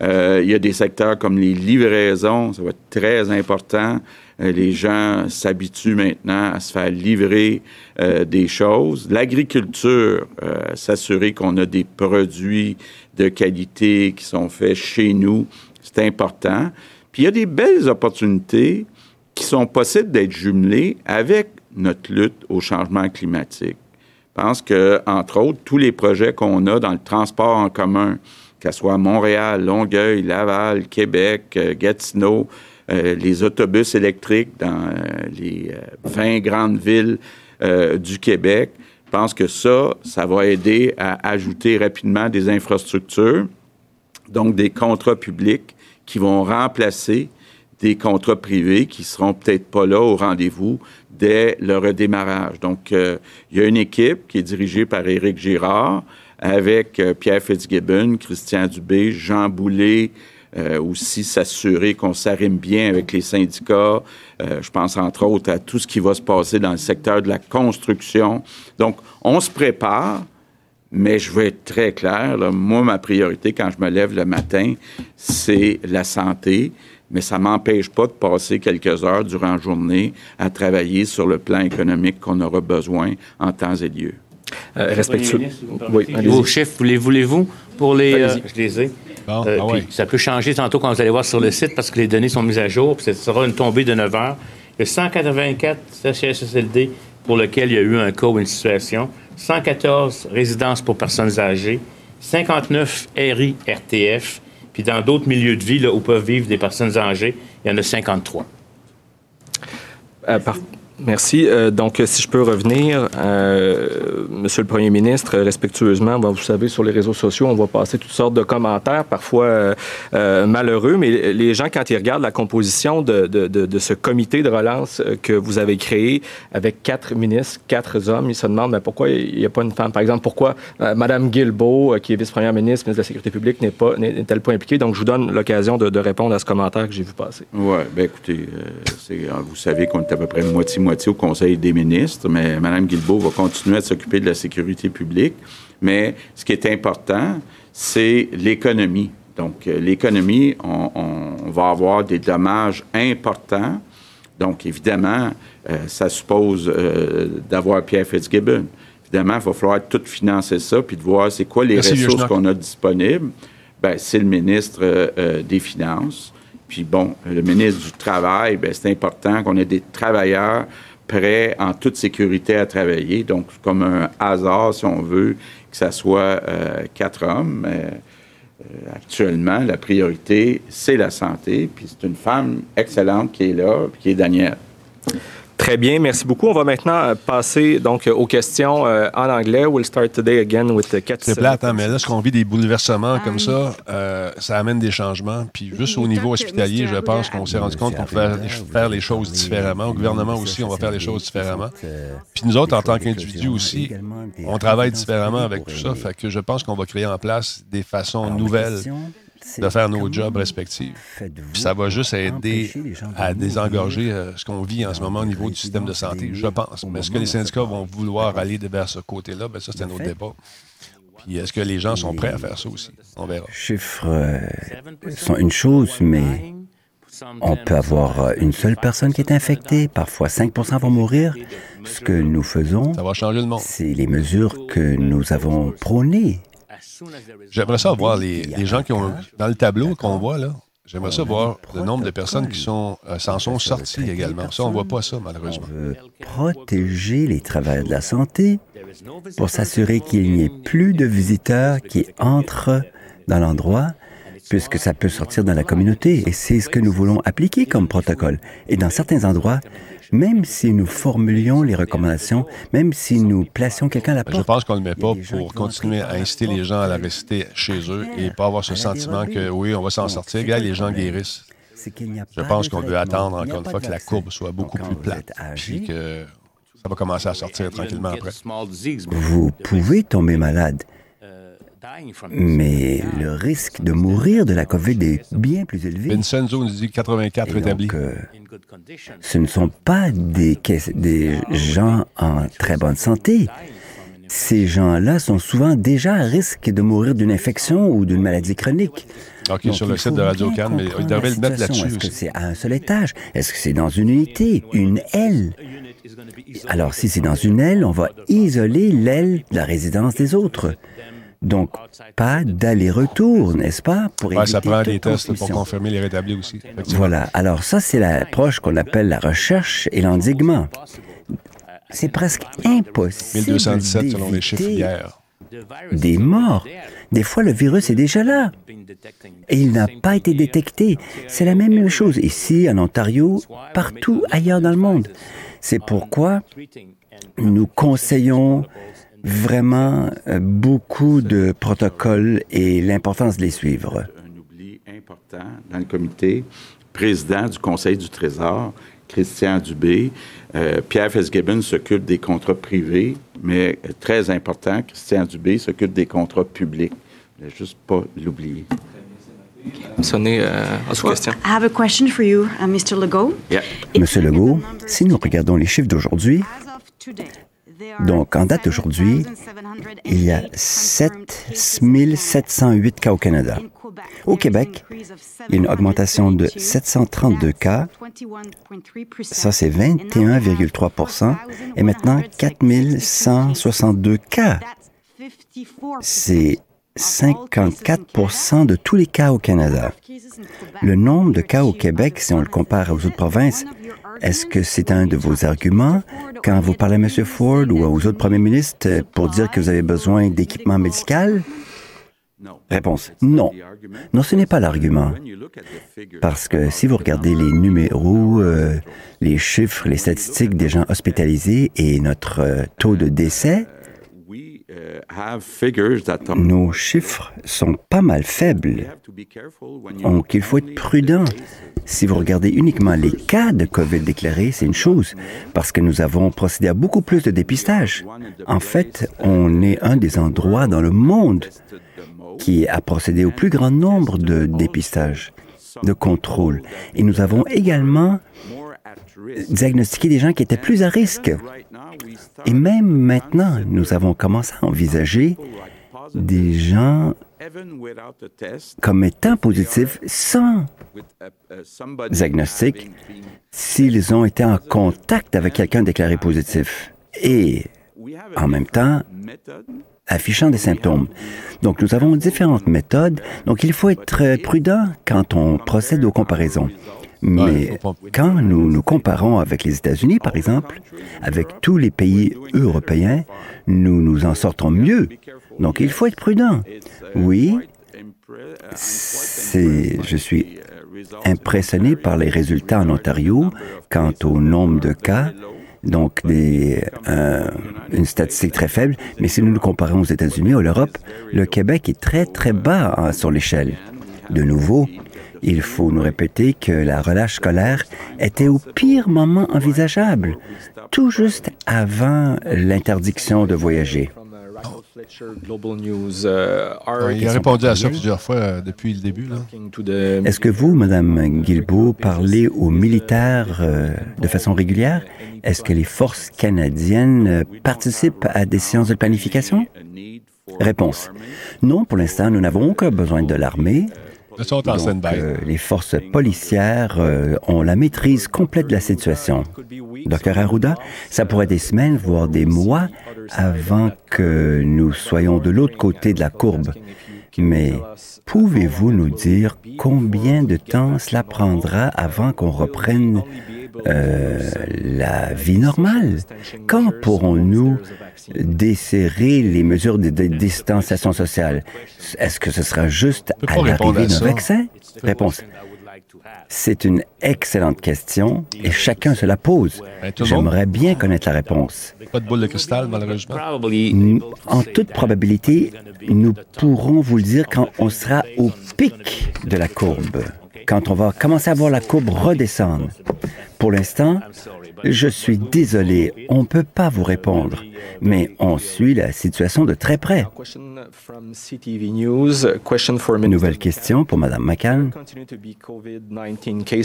il y a des secteurs comme les livraisons, ça va être très important. Euh, les gens s'habituent maintenant à se faire livrer euh, des choses. L'agriculture, euh, s'assurer qu'on a des produits de qualité qui sont faits chez nous, c'est important. Puis il y a des belles opportunités qui sont possibles d'être jumelées avec notre lutte au changement climatique. Je pense que, entre autres, tous les projets qu'on a dans le transport en commun, ce soit Montréal, Longueuil, Laval, Québec, Gatineau, euh, les autobus électriques dans euh, les 20 euh, grandes villes du Québec. Je pense que ça, ça va aider à ajouter rapidement des infrastructures, donc des contrats publics qui vont remplacer des contrats privés qui seront peut-être pas là au rendez-vous dès le redémarrage. Donc, il y a une équipe qui est dirigée par Éric Girard avec Pierre Fitzgibbon, Christian Dubé, Jean Boulet, euh, aussi s'assurer qu'on s'arrime bien avec les syndicats. Euh, je pense entre autres à tout ce qui va se passer dans le secteur de la construction. Donc, on se prépare, mais je veux être très clair. moi, ma priorité quand je me lève le matin, c'est la santé. Mais ça ne m'empêche pas de passer quelques heures durant la journée à travailler sur le plan économique qu'on aura besoin en temps et lieu. Euh, respectueux. Oui, Vos chiffres, voulez-vous pour les. je les ai. Euh, ah ça peut changer tantôt quand vous allez voir sur le site parce que les données sont mises à jour. Puis ce sera une tombée de 9 heures. Il y a 184 CHSLD pour lesquels il y a eu un cas ou une situation, 114 résidences pour personnes âgées, 59 RI RTF, puis dans d'autres milieux de vie là, où peuvent vivre des personnes âgées, il y en a 53. Euh, Merci. Euh, donc, si je peux revenir, euh, Monsieur le Premier ministre, respectueusement, vous savez, sur les réseaux sociaux, on va passer toutes sortes de commentaires, parfois euh, malheureux, mais les gens, quand ils regardent la composition de, de, de, ce comité de relance que vous avez créé avec quatre ministres, quatre hommes, ils se demandent mais pourquoi il n'y a pas une femme? Par exemple, pourquoi Madame Guilbeault, qui est vice-première ministre, ministre de la Sécurité publique, n'est pas n'est-elle pas impliquée? Donc, je vous donne l'occasion de, répondre à ce commentaire que j'ai vu passer. Oui, bien écoutez, vous savez qu'on est à peu près moitié-moitié au Conseil des ministres, mais Mme Guilbeault va continuer à s'occuper de la sécurité publique. Mais ce qui est important, c'est l'économie. Donc, euh, l'économie, on, va avoir des dommages importants. Donc, évidemment, euh, ça suppose euh, d'avoir Pierre Fitzgibbon. Évidemment, il va falloir tout financer ça, puis de voir c'est quoi les ressources qu'on a disponibles. Ben, c'est le ministre des Finances Puis bon, le ministre du Travail, ben, c'est important qu'on ait des travailleurs prêts en toute sécurité à travailler. Donc, comme un hasard, si on veut, que ça soit euh, quatre hommes. Euh, actuellement, la priorité, c'est la santé. Puis c'est une femme excellente qui est là, qui est Danielle. Très bien, merci beaucoup. On va maintenant euh, passer donc aux questions euh, en anglais. We'll start today again with the C'est plate, hein, mais là, ce qu'on vit des bouleversements comme ça, euh, ça amène des changements. Puis juste au niveau hospitalier, je pense qu'on s'est rendu compte qu'on pouvait faire les choses différemment. Au gouvernement aussi, on va faire les choses différemment. Puis nous autres, en tant qu'individus aussi, on travaille différemment avec tout ça. Fait que je pense qu'on va créer en place des façons nouvelles de faire nos jobs respectifs. Puis ça va juste aider à désengorger euh, ce qu'on vit en ce moment au niveau du système de santé, je pense. Mais est-ce que les syndicats vont vouloir aller vers ce côté-là? Bien, ça, c'est un autre débat. Puis est-ce que les gens sont prêts à faire ça aussi? On verra. Les chiffres euh, sont une chose, mais on peut avoir euh, une seule personne qui est infectée. Parfois, 5% vont mourir. Ce que nous faisons. C'est les mesures que nous avons prônées J'aimerais ça voir les, gens qui ont. Dans le tableau qu'on voit, là, j'aimerais ça voir le nombre de personnes qui sont euh, s'en sont sorties également. Ça, on ne voit pas ça, malheureusement. On veut protéger les travailleurs de la santé pour s'assurer qu'il n'y ait plus de visiteurs qui entrent dans l'endroit puisque ça peut sortir dans la communauté. Et c'est ce que nous voulons appliquer comme protocole. Et dans certains endroits, même si nous formulions les recommandations, même si nous placions quelqu'un à la porte. Je pense qu'on ne le met pas pour continuer à inciter les gens à la rester chez eux et pas avoir ce sentiment que oui, on va s'en sortir. Regarde, les gens guérissent. Je pense qu'on veut attendre encore une fois que la courbe soit beaucoup plus plate, puis que ça va commencer à sortir tranquillement après. Vous pouvez tomber malade. Mais le risque de mourir de la COVID est bien plus élevé. Vincenzo nous dit 84 établis. Euh, ce ne sont pas des, des gens en très bonne santé. Ces gens-là sont souvent déjà à risque de mourir d'une infection ou d'une maladie chronique. OK, sur le site de Radio Cannes, mais il devrait le mettre là-dessus. Est-ce que c'est à un seul étage? Est-ce que c'est dans une unité, une aile? Alors, si c'est dans une aile, on va isoler l'aile de la résidence des autres. Donc, pas d'aller-retour, n'est-ce pas? Pour ouais, ça prend des tests pour confirmer les rétablis aussi. Voilà. Alors, ça, c'est l'approche qu'on appelle la recherche et l'endiguement. C'est presque impossible. 1217 selon les chiffres hier. Des morts. Des fois, le virus est déjà là. Et il n'a pas été détecté. C'est la même chose ici, en Ontario, partout ailleurs dans le monde. C'est pourquoi nous conseillons vraiment euh, beaucoup de protocoles et l'importance de les suivre. Un oubli important dans le comité, président du Conseil du Trésor, Christian Dubé. Euh, Pierre Fitzgibbon s'occupe des contrats privés, mais très important, Christian Dubé s'occupe des contrats publics. Ne juste pas l'oublier. Sonner euh, à sous question. I have a question for you, uh, Mr. Legault. Monsieur Legault, si nous regardons les chiffres d'aujourd'hui, donc, en date d'aujourd'hui, il y a 7 708 cas au Canada. Au Québec, il y a une augmentation de 732 cas. Ça, c'est 21,3% Et maintenant, 4 162 cas. C'est 54% de tous les cas au Canada. Le nombre de cas au Québec, si on le compare aux autres provinces, est-ce que c'est un de vos arguments quand vous parlez à M. Ford ou aux autres premiers ministres pour dire que vous avez besoin d'équipement médical? Réponse, non. Non, ce n'est pas l'argument. Parce que si vous regardez les numéros, euh, les chiffres, les statistiques des gens hospitalisés et notre euh, taux de décès, nos chiffres sont pas mal faibles. Donc, il faut être prudent. Si vous regardez uniquement les cas de COVID déclarés, c'est une chose, parce que nous avons procédé à beaucoup plus de dépistage. En fait, on est un des endroits dans le monde qui a procédé au plus grand nombre de dépistages, de contrôles. Et nous avons également diagnostiqué des gens qui étaient plus à risque. Et même maintenant, nous avons commencé à envisager des gens comme étant positifs sans diagnostic s'ils ont été en contact avec quelqu'un déclaré positif. Et en même temps, affichant des symptômes. Donc, nous avons différentes méthodes. Donc, il faut être prudent quand on procède aux comparaisons. Mais quand nous nous comparons avec les États-Unis, par exemple, avec tous les pays européens, nous nous en sortons mieux. Donc, il faut être prudent. Oui, je suis impressionné par les résultats en Ontario quant au nombre de cas, donc des, euh, une statistique très faible, mais si nous nous comparons aux États-Unis, ou l'Europe, le Québec est très, très bas hein, sur l'échelle. De nouveau, il faut nous répéter que la relâche scolaire était au pire moment envisageable, tout juste avant l'interdiction de voyager. Euh, il a répondu à ça plusieurs fois euh, depuis le début. Est-ce que vous, Madame Guilbeault, parlez aux militaires euh, de façon régulière? Est-ce que les forces canadiennes participent à des séances de planification? Réponse. Non, pour l'instant, nous n'avons aucun besoin de l'armée. Euh, les forces policières euh, ont la maîtrise complète de la situation. Docteur Arruda, ça pourrait des semaines, voire des mois avant que nous soyons de l'autre côté de la courbe. Mais pouvez-vous nous dire combien de temps cela prendra avant qu'on reprenne euh, la vie normale? Quand pourrons-nous desserrer les mesures de, distanciation sociale? Est-ce que ce sera juste à l'arrivée d'un vaccin? Réponse. C'est une excellente question et chacun se la pose. J'aimerais bien connaître la réponse. Pas de boule de cristal, malheureusement. En toute probabilité, nous pourrons vous le dire quand on sera au pic de la courbe, quand on va commencer à voir la courbe redescendre. Pour l'instant, je suis désolé, on ne peut pas vous répondre, mais on suit la situation de très près. Nouvelle question pour Mme McCann.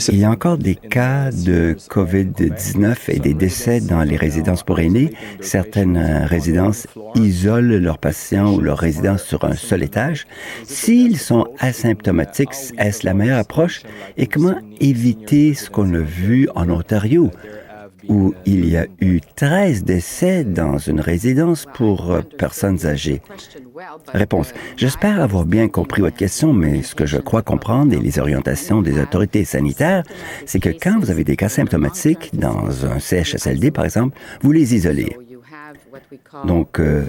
Il y a encore des cas de COVID-19 et des décès dans les résidences pour aînés. Certaines résidences isolent leurs patients ou leurs résidents sur un seul étage. S'ils sont asymptomatiques, est-ce la meilleure approche? Et comment éviter ce qu'on a vu en Ontario? Où il y a eu 13 décès dans une résidence pour euh, personnes âgées. Réponse. J'espère avoir bien compris votre question, mais ce que je crois comprendre et les orientations des autorités sanitaires, c'est que quand vous avez des cas symptomatiques dans un CHSLD, par exemple, vous les isolez. Donc, euh,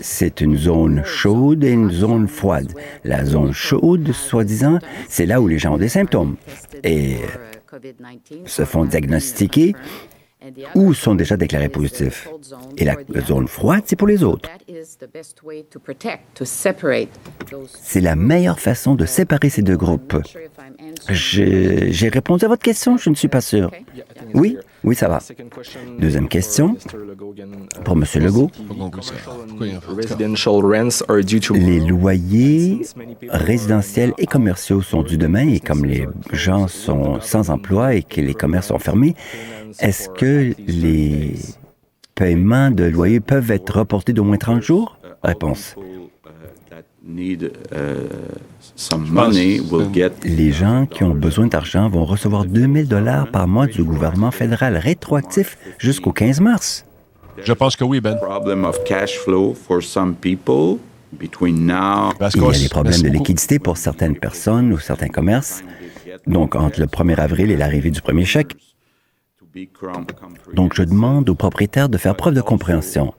c'est une zone chaude et une zone froide. La zone chaude, soi-disant, c'est là où les gens ont des symptômes et se font diagnostiquer ou sont déjà déclarés positifs? Et la zone froide, c'est pour les autres. C'est la meilleure façon de séparer ces deux groupes. J'ai répondu à votre question, je ne suis pas sûr. Oui, oui, ça va. Deuxième question pour M. Legault. Les loyers résidentiels et commerciaux sont dus demain et comme les gens sont sans emploi et que les commerces sont fermés, est-ce que les paiements de loyer peuvent être reportés d'au moins 30 jours? Réponse. Les gens qui ont besoin d'argent vont recevoir 2000 dollars par mois du gouvernement fédéral rétroactif jusqu'au 15 mars. Je pense que oui, Ben. Il y a des problèmes de liquidité pour certaines personnes ou certains commerces. Donc, entre le 1er avril et l'arrivée du premier chèque, donc, je demande aux propriétaires de faire preuve de compréhension.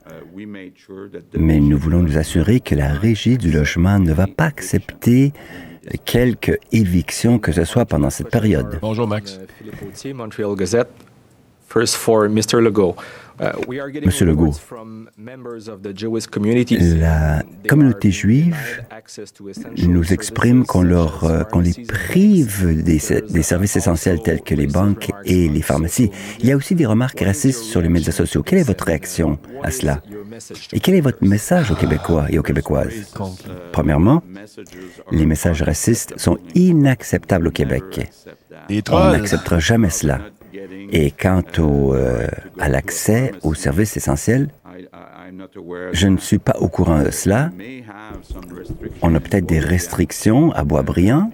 Mais nous voulons nous assurer que la régie du logement ne va pas accepter quelque éviction que ce soit pendant cette période. Bonjour, Max. First for Mr. Legault. Uh, Monsieur Legault, la communauté juive nous exprime qu'on leur, euh, qu'on les prive des, des, services essentiels tels que les banques et les pharmacies. Il y a aussi des remarques racistes sur les médias sociaux. Quelle est votre réaction à cela? Et quel est votre message aux Québécois et aux Québécoises? Premièrement, les messages racistes sont inacceptables au Québec. On n'acceptera jamais cela. Et quant au, euh, à l'accès aux services essentiels, je ne suis pas au courant de cela. On a peut-être des restrictions à Boisbriand,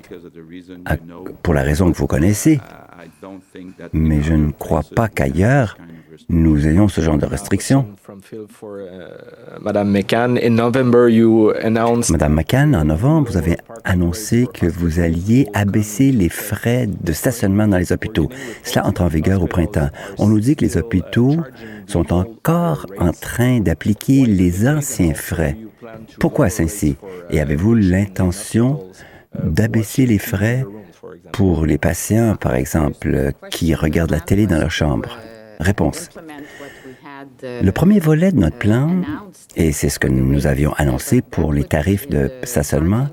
pour la raison que vous connaissez, mais je ne crois pas qu'ailleurs, nous ayons ce genre de restrictions. Madame McCann, en novembre, vous avez annoncé que vous alliez abaisser les frais de stationnement dans les hôpitaux. Cela entre en vigueur au printemps. On nous dit que les hôpitaux sont encore en train d'appliquer les anciens frais. Pourquoi ainsi? Et avez-vous l'intention d'abaisser les frais pour les patients, par exemple, qui regardent la télé dans leur chambre? Réponse. Le premier volet de notre plan, et c'est ce que nous avions annoncé pour les tarifs de stationnement,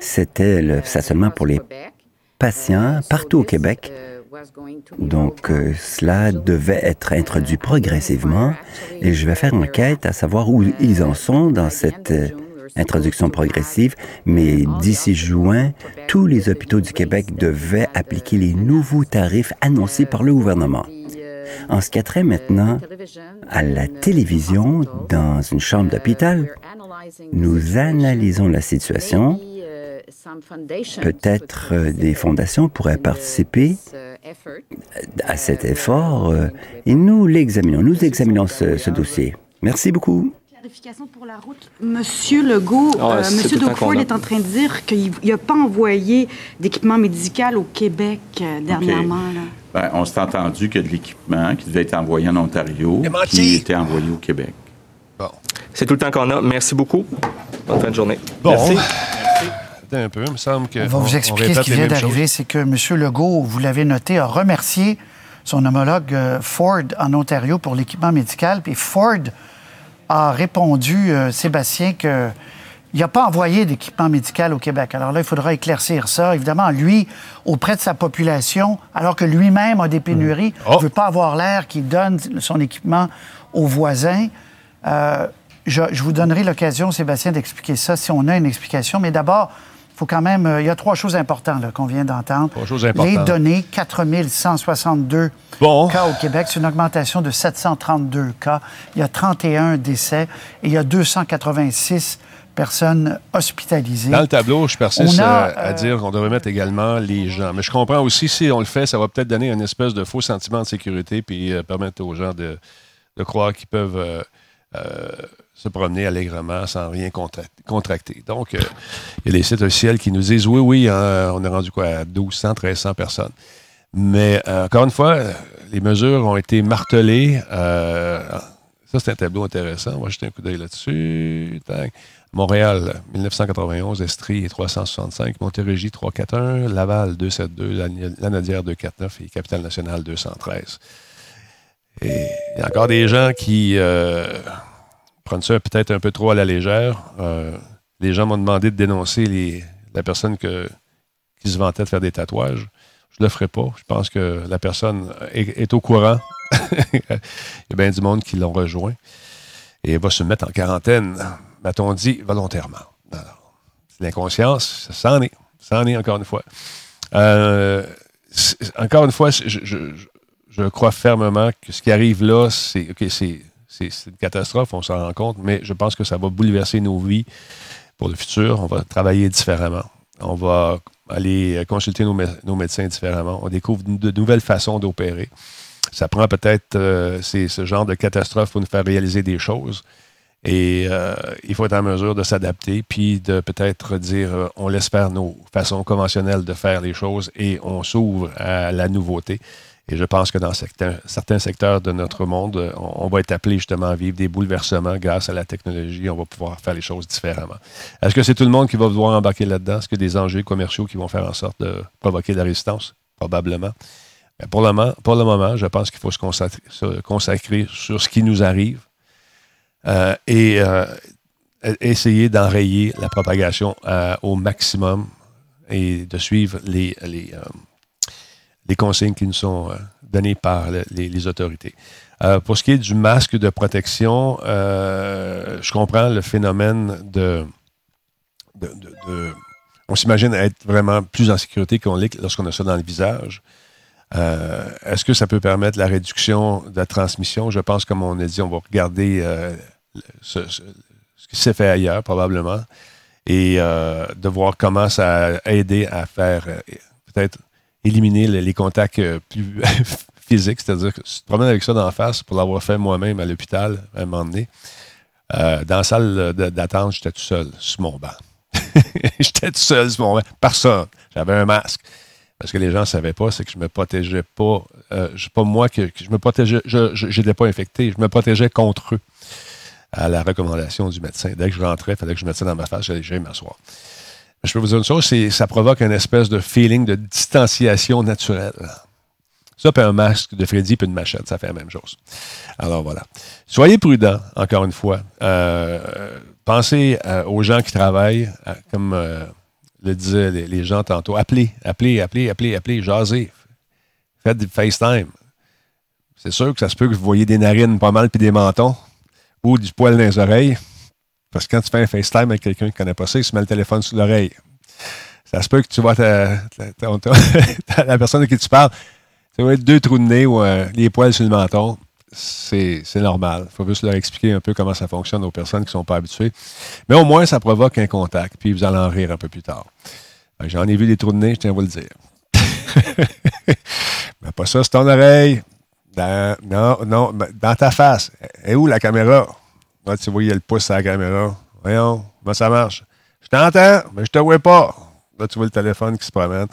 c'était le stationnement pour les patients partout au Québec. Donc, euh, cela devait être introduit progressivement et je vais faire une enquête à savoir où ils en sont dans cette euh, introduction progressive, mais d'ici juin, tous les hôpitaux du Québec devaient appliquer les nouveaux tarifs annoncés par le gouvernement. En ce qui a trait maintenant à la télévision dans une chambre d'hôpital, nous analysons la situation. Peut-être euh, des fondations pourraient participer à cet effort euh, et nous l'examinons. Nous examinons ce, dossier. Merci beaucoup. Clarification pour la route. Monsieur Legault, ah, euh, Monsieur Dockford est en train de dire qu'il n'a pas envoyé d'équipement médical au Québec dernièrement. Ben, on s'est entendu que de l'équipement qui devait être envoyé en Ontario, qui était envoyé au Québec. Bon. C'est tout le temps qu'on a. Merci beaucoup. Bonne fin de journée. Bon. Merci. Un peu, il me semble que. On va vous expliquer ce qui vient d'arriver. C'est que M. Legault, vous l'avez noté, a remercié son homologue euh, Ford en Ontario pour l'équipement médical. Puis Ford a répondu, euh, Sébastien, que il n'a pas envoyé d'équipement médical au Québec. Alors là, il faudra éclaircir ça. Évidemment, lui, auprès de sa population, alors que lui-même a des pénuries, il ne veut pas avoir l'air qu'il donne son équipement aux voisins. Euh, je, vous donnerai l'occasion, Sébastien, d'expliquer ça si on a une explication. Mais d'abord, faut quand même. Euh, il y a trois choses importantes qu'on vient d'entendre. Trois choses importantes. Les données, 4162 cas au Québec. C'est une augmentation de 732 cas. Il y a 31 décès et il y a 286 personnes hospitalisées. Dans le tableau, je persiste à, euh, dire qu'on devrait mettre également les gens. Mais je comprends aussi, si on le fait, ça va peut-être donner une espèce de faux sentiment de sécurité puis euh, permettre aux gens de, croire qu'ils peuvent euh, se promener allègrement sans rien contracter. Donc, il y a des sites officiels qui nous disent oui, oui, hein, on est rendu quoi à 1200, 1300 personnes. Mais encore une fois, les mesures ont été martelées. ça, c'est un tableau intéressant. On va jeter un coup d'œil là-dessus. Montréal, 1991, Estrie 365, Montérégie 341, Laval 272, Lanadière 249 et Capitale Nationale 213. Et il y a encore des gens qui prennent ça peut-être un peu trop à la légère. Euh, les gens m'ont demandé de dénoncer la personne qui se vantait de faire des tatouages. Je ne le ferai pas. Je pense que la personne est, au courant. il y a bien du monde qui l'ont rejoint. Et va se mettre en quarantaine m'a-t-on dit, volontairement. L'inconscience, ça en est. Ça en est, encore une fois. Euh, encore une fois, je, crois fermement que ce qui arrive là, c'est une catastrophe, on s'en rend compte, mais je pense que ça va bouleverser nos vies pour le futur. On va travailler différemment. On va aller consulter nos, médecins différemment. On découvre de nouvelles façons d'opérer. Ça prend peut-être euh, ce genre de catastrophe pour nous faire réaliser des choses. Et euh, il faut être en mesure de s'adapter, puis de peut-être dire euh, on laisse faire nos façons conventionnelles de faire les choses et on s'ouvre à la nouveauté. Et je pense que dans certains, secteurs de notre monde, on, va être appelé justement à vivre des bouleversements grâce à la technologie. On va pouvoir faire les choses différemment. Est-ce que c'est tout le monde qui va vouloir embarquer là-dedans? Est-ce que des enjeux commerciaux qui vont faire en sorte de provoquer de la résistance? Probablement. Mais pour, le moment, pour le moment, je pense qu'il faut se consacrer sur ce qui nous arrive euh, et euh, essayer d'enrayer la propagation euh, au maximum et de suivre les, les consignes qui nous sont données par les, autorités. pour ce qui est du masque de protection, je comprends le phénomène de, on s'imagine être vraiment plus en sécurité qu'on l'est lorsqu'on a ça dans le visage. Euh, est-ce que ça peut permettre la réduction de la transmission? Je pense, comme on a dit, on va regarder euh, ce, qui s'est fait ailleurs, probablement, et euh, de voir comment ça a aidé à faire peut-être éliminer les, contacts plus physique, c'est-à-dire que tu te avec ça d'en face pour l'avoir fait moi-même à l'hôpital à un moment donné. Euh, dans la salle d'attente, j'étais tout seul sur mon banc. j'étais tout seul sur mon banc. Personne. J'avais un masque. Parce que les gens ne savaient pas, c'est que je ne me protégeais pas. Euh, pas moi que, je me protégeais. Je n'étais pas infecté. Je me protégeais contre eux à la recommandation du médecin. Dès que je rentrais, il fallait que je ça dans ma face, j'allais m'asseoir. Je peux vous dire une chose, ça provoque une espèce de feeling de distanciation naturelle. Ça, puis un masque de Freddy puis une machette, ça fait la même chose. Alors voilà. Soyez prudents, encore une fois. Euh, pensez euh, aux gens qui travaillent, euh, comme le disaient les, gens tantôt. Appelez, appelez, appelez, appelez, appelez, jasez. Faites du FaceTime. C'est sûr que ça se peut que vous voyez des narines pas mal puis des mentons ou du poil dans les oreilles. Parce que quand tu fais un FaceTime avec quelqu'un qui ne connaît pas ça, il se met le téléphone sous l'oreille. Ça se peut que tu vois la personne à qui tu parles, tu vois deux trous de nez ou euh, les poils sur le menton. C'est normal. Il faut juste leur expliquer un peu comment ça fonctionne aux personnes qui ne sont pas habituées. Mais au moins, ça provoque un contact, puis vous allez en rire un peu plus tard. J'en ai vu des trous de nez, je tiens à vous le dire. Mais pas ça, c'est ton oreille. non, non, dans ta face. Et où la caméra? Là, tu vois, il y a le pouce à la caméra. Voyons, ça marche? Je t'entends, mais je te vois pas. Là, tu vois le téléphone qui se promène.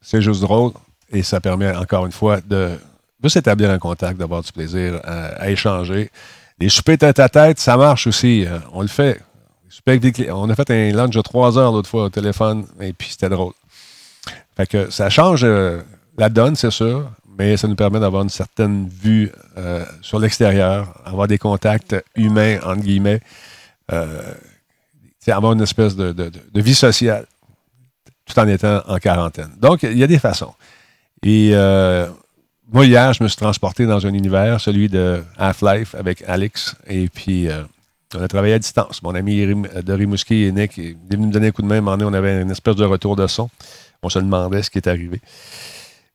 C'est juste drôle et ça permet encore une fois de, s'établir un contact, d'avoir du plaisir à, échanger. Les soupers tête à tête, ça marche aussi. Euh, on le fait. On a fait un lunch de trois heures l'autre fois au téléphone et puis c'était drôle. Fait que ça change euh, la donne, c'est sûr mais ça nous permet d'avoir une certaine vue euh, sur l'extérieur, avoir des contacts humains, entre guillemets, euh, avoir une espèce de, vie sociale, tout en étant en quarantaine. Donc, il y a des façons. Et euh, moi, hier, je me suis transporté dans un univers, celui de Half-Life avec Alex, et puis on a travaillé à distance. Mon ami de Rimouski et Nick est venu me donner un coup de main. On avait une espèce de retour de son. On se demandait ce qui est arrivé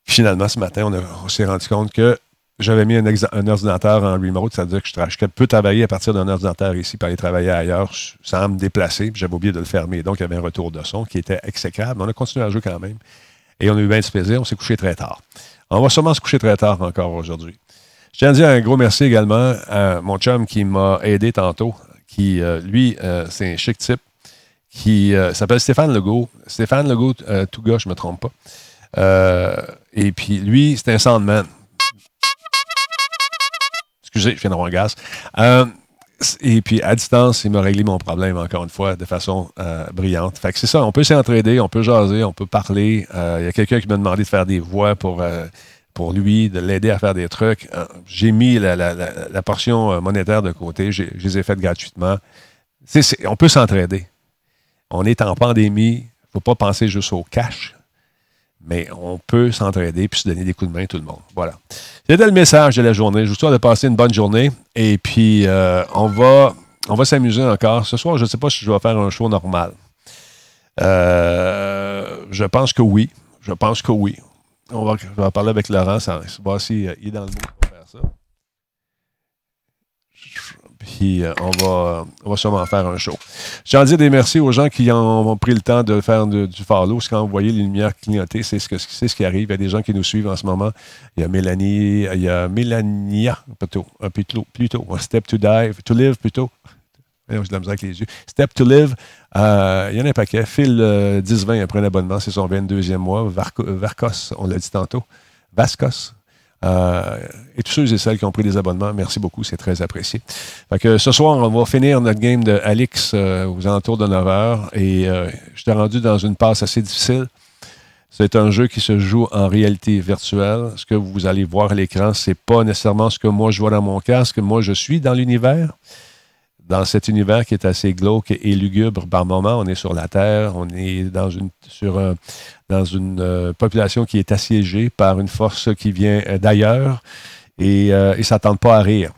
finalement, ce matin, on, s'est rendu compte que j'avais mis un, ordinateur en remote, c'est-à-dire que je, peux travailler à partir d'un ordinateur ici, pour aller travailler ailleurs sans me déplacer, puis j'avais oublié de le fermer. Donc, il y avait un retour de son qui était exécrable. On a continué à jouer quand même. Et on a eu bien du plaisir. On s'est couché très tard. On va sûrement se coucher très tard encore aujourd'hui. Je tiens à dire un gros merci également à mon chum qui m'a aidé tantôt, qui, euh, lui, euh, c'est un chic type, qui euh, s'appelle Stéphane Legault. Stéphane Legault, tout gars, je ne me trompe pas. Euh, et puis lui, c'est un Sandman. Excusez, je viens d'avoir un gaz. Euh, et puis, à distance, il m'a réglé mon problème, encore une fois, de façon euh, brillante. Fait que c'est ça, on peut s'entraider, on peut jaser, on peut parler. Il y a quelqu'un qui m'a demandé de faire des voix pour, pour lui, de l'aider à faire des trucs. J'ai mis la, portion monétaire de côté, je les ai faites gratuitement. on peut s'entraider. On est en pandémie, il ne faut pas penser juste au cash mais on peut s'entraider puis se donner des coups de main tout le monde. Voilà. C'était le message de la journée. Je vous souhaite de passer une bonne journée et puis euh, on va, on va s'amuser encore. Ce soir, je ne sais pas si je vais faire un show normal. Euh, je pense que oui. Je pense que oui. On va, je vais parler avec Laurent, voir s'il est dans le mood pour faire ça. Puis euh, on, va, on va sûrement faire un show. De dire des merci aux gens qui ont, pris le temps de faire du follow. Parce quand vous voyez les lumières clignotées, c'est ce, qui arrive. Il y a des gens qui nous suivent en ce moment. Il y a Mélanie, il y a Mélania, plutôt, plutôt, plutôt, Step to Dive, to Live plutôt. J'ai de la avec les yeux. Step to Live, euh, il y en a un paquet. Phil 10-20 après un abonnement, c'est son 22e mois. Varcos, on l'a dit tantôt. Vascos, euh, et tous ceux et celles qui ont pris des abonnements, merci beaucoup, c'est très apprécié. ce soir, on va finir notre game de Alix euh, aux alentours de 9 h et euh, je t'ai rendu dans une passe assez difficile. C'est un jeu qui se joue en réalité virtuelle. Ce que vous allez voir à l'écran, c'est pas nécessairement ce que moi je vois dans mon casque. Moi, je suis dans l'univers dans cet univers qui est assez glauque et lugubre par moment. On est sur la Terre, on est dans une, sur dans une euh, population qui est assiégée par une force qui vient euh, d'ailleurs et euh, ils ne s'attendent pas à rire.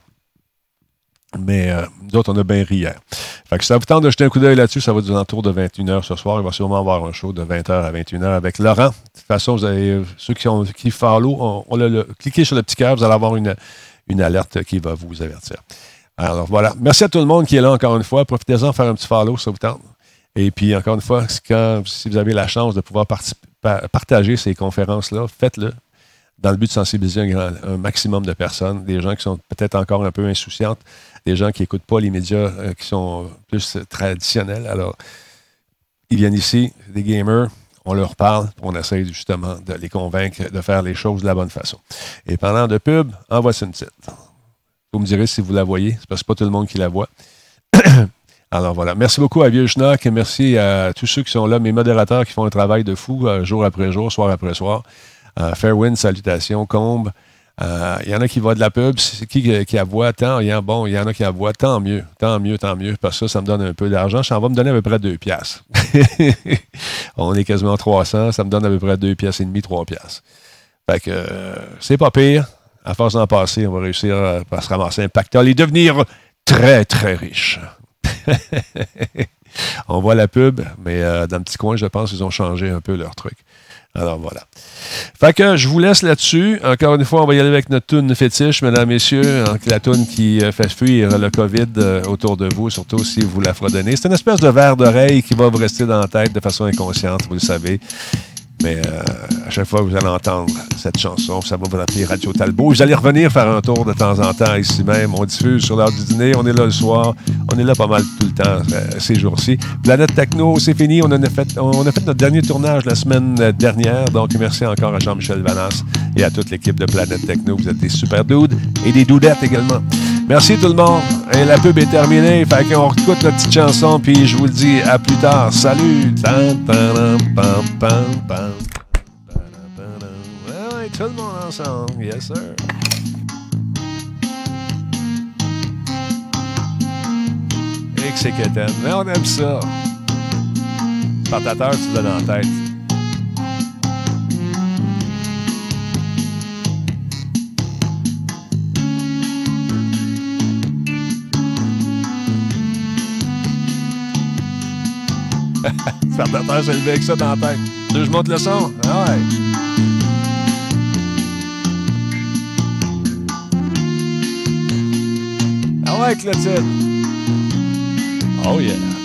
Mais nous autres, on a bien ri hier. Fait que ça vous tente de jeter un coup d'œil là-dessus, ça va du entour de 21h ce soir. Il va sûrement avoir un show de 20h à 21h avec Laurent. De toute façon, vous avez, ceux qui, ont, qui follow, on le, cliquez sur le petit cœur, vous allez avoir une, une alerte qui va vous avertir. Alors voilà. Merci à tout le monde qui est là encore une fois. Profitez-en faire un petit follow, ça vous tente. Et puis, encore une fois, si vous avez la chance de pouvoir partager ces conférences-là, faites-le. dans le but de sensibiliser un, maximum de personnes, des gens qui sont peut-être encore un peu insouciantes, des gens qui n'écoutent pas les médias euh, qui sont plus traditionnels. Alors, ils viennent ici, des gamers, on leur parle, on essaye justement de les convaincre de faire les choses de la bonne façon. Et parlant de pub, envoie-moi une petite. Vous me direz si vous la voyez, c'est parce que pas tout le monde qui la voit. Alors voilà. Merci beaucoup à Vieux Schnock et merci à tous ceux qui sont là, mes modérateurs qui font un travail de fou euh, jour après jour, soir après soir. Euh, Fairwind, salutations, Combe. Il euh, y en a qui voient de la pub. Qui qui voit tant? Y bon, il y en a qui voient tant mieux, tant mieux, tant mieux, parce que ça, ça me donne un peu d'argent. Ça va me donner à peu près 2 piastres. On est quasiment 300, ça me donne à peu près 2 piastres et demi, 3 piastres. Fait que c'est pas pire. À force d'en passer, on va réussir à, se ramasser un pactole et devenir très, très riche. on voit la pub, mais dans le petit coin, je pense qu'ils ont changé un peu leur truc. Alors voilà. Fait que je vous laisse là-dessus. Encore une fois, on va y aller avec notre tune fétiche, mesdames, messieurs. La tune qui euh, fait fuir le COVID euh, autour de vous, surtout si vous la fredonnez. C'est une espèce de verre d'oreille qui va vous rester dans la tête de façon inconsciente, vous le savez. Mais euh, à chaque fois que vous allez entendre cette chanson, ça va vous rappeler Radio Talbot. Vous allez revenir faire un tour de temps en temps ici même. On diffuse sur l'heure du dîner. On est là le soir. On est là pas mal tout le temps euh, ces jours-ci. Planète Techno, c'est fini. On a, fait, on a fait notre dernier tournage la semaine dernière. Donc, merci encore à Jean-Michel Vanas et à toute l'équipe de Planète Techno. Vous êtes des super dudes et des doudettes également. Merci tout le monde. Et la pub est terminée. Fait qu'on écoute la petite chanson, puis je vous le dis à plus tard. Salut! Ouais, tout le monde ensemble. Yes, sir. Et que c'est qu'éterne. Mais on aime ça. Partateur, tu donnes en tête. Partateur s'est levé avec ça dans la tête. Que je monte le son? Ah ouais. Ah ouais, Clotilde. Oh yeah.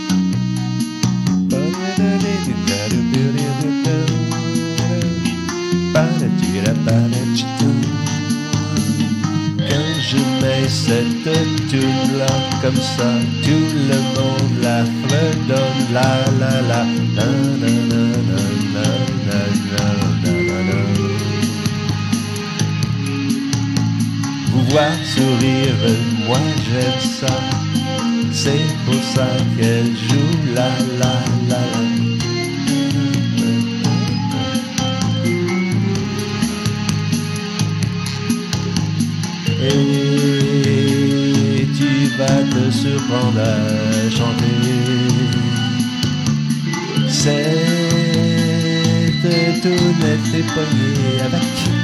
Comme ça, tout le monde la fredonne, la la la, la la la la la la la la Vous voir sourire, moi j'aime ça, c'est pour ça qu'elle joue. La la la la. reprendre à chanter. Cette tournée t'es pognée avec.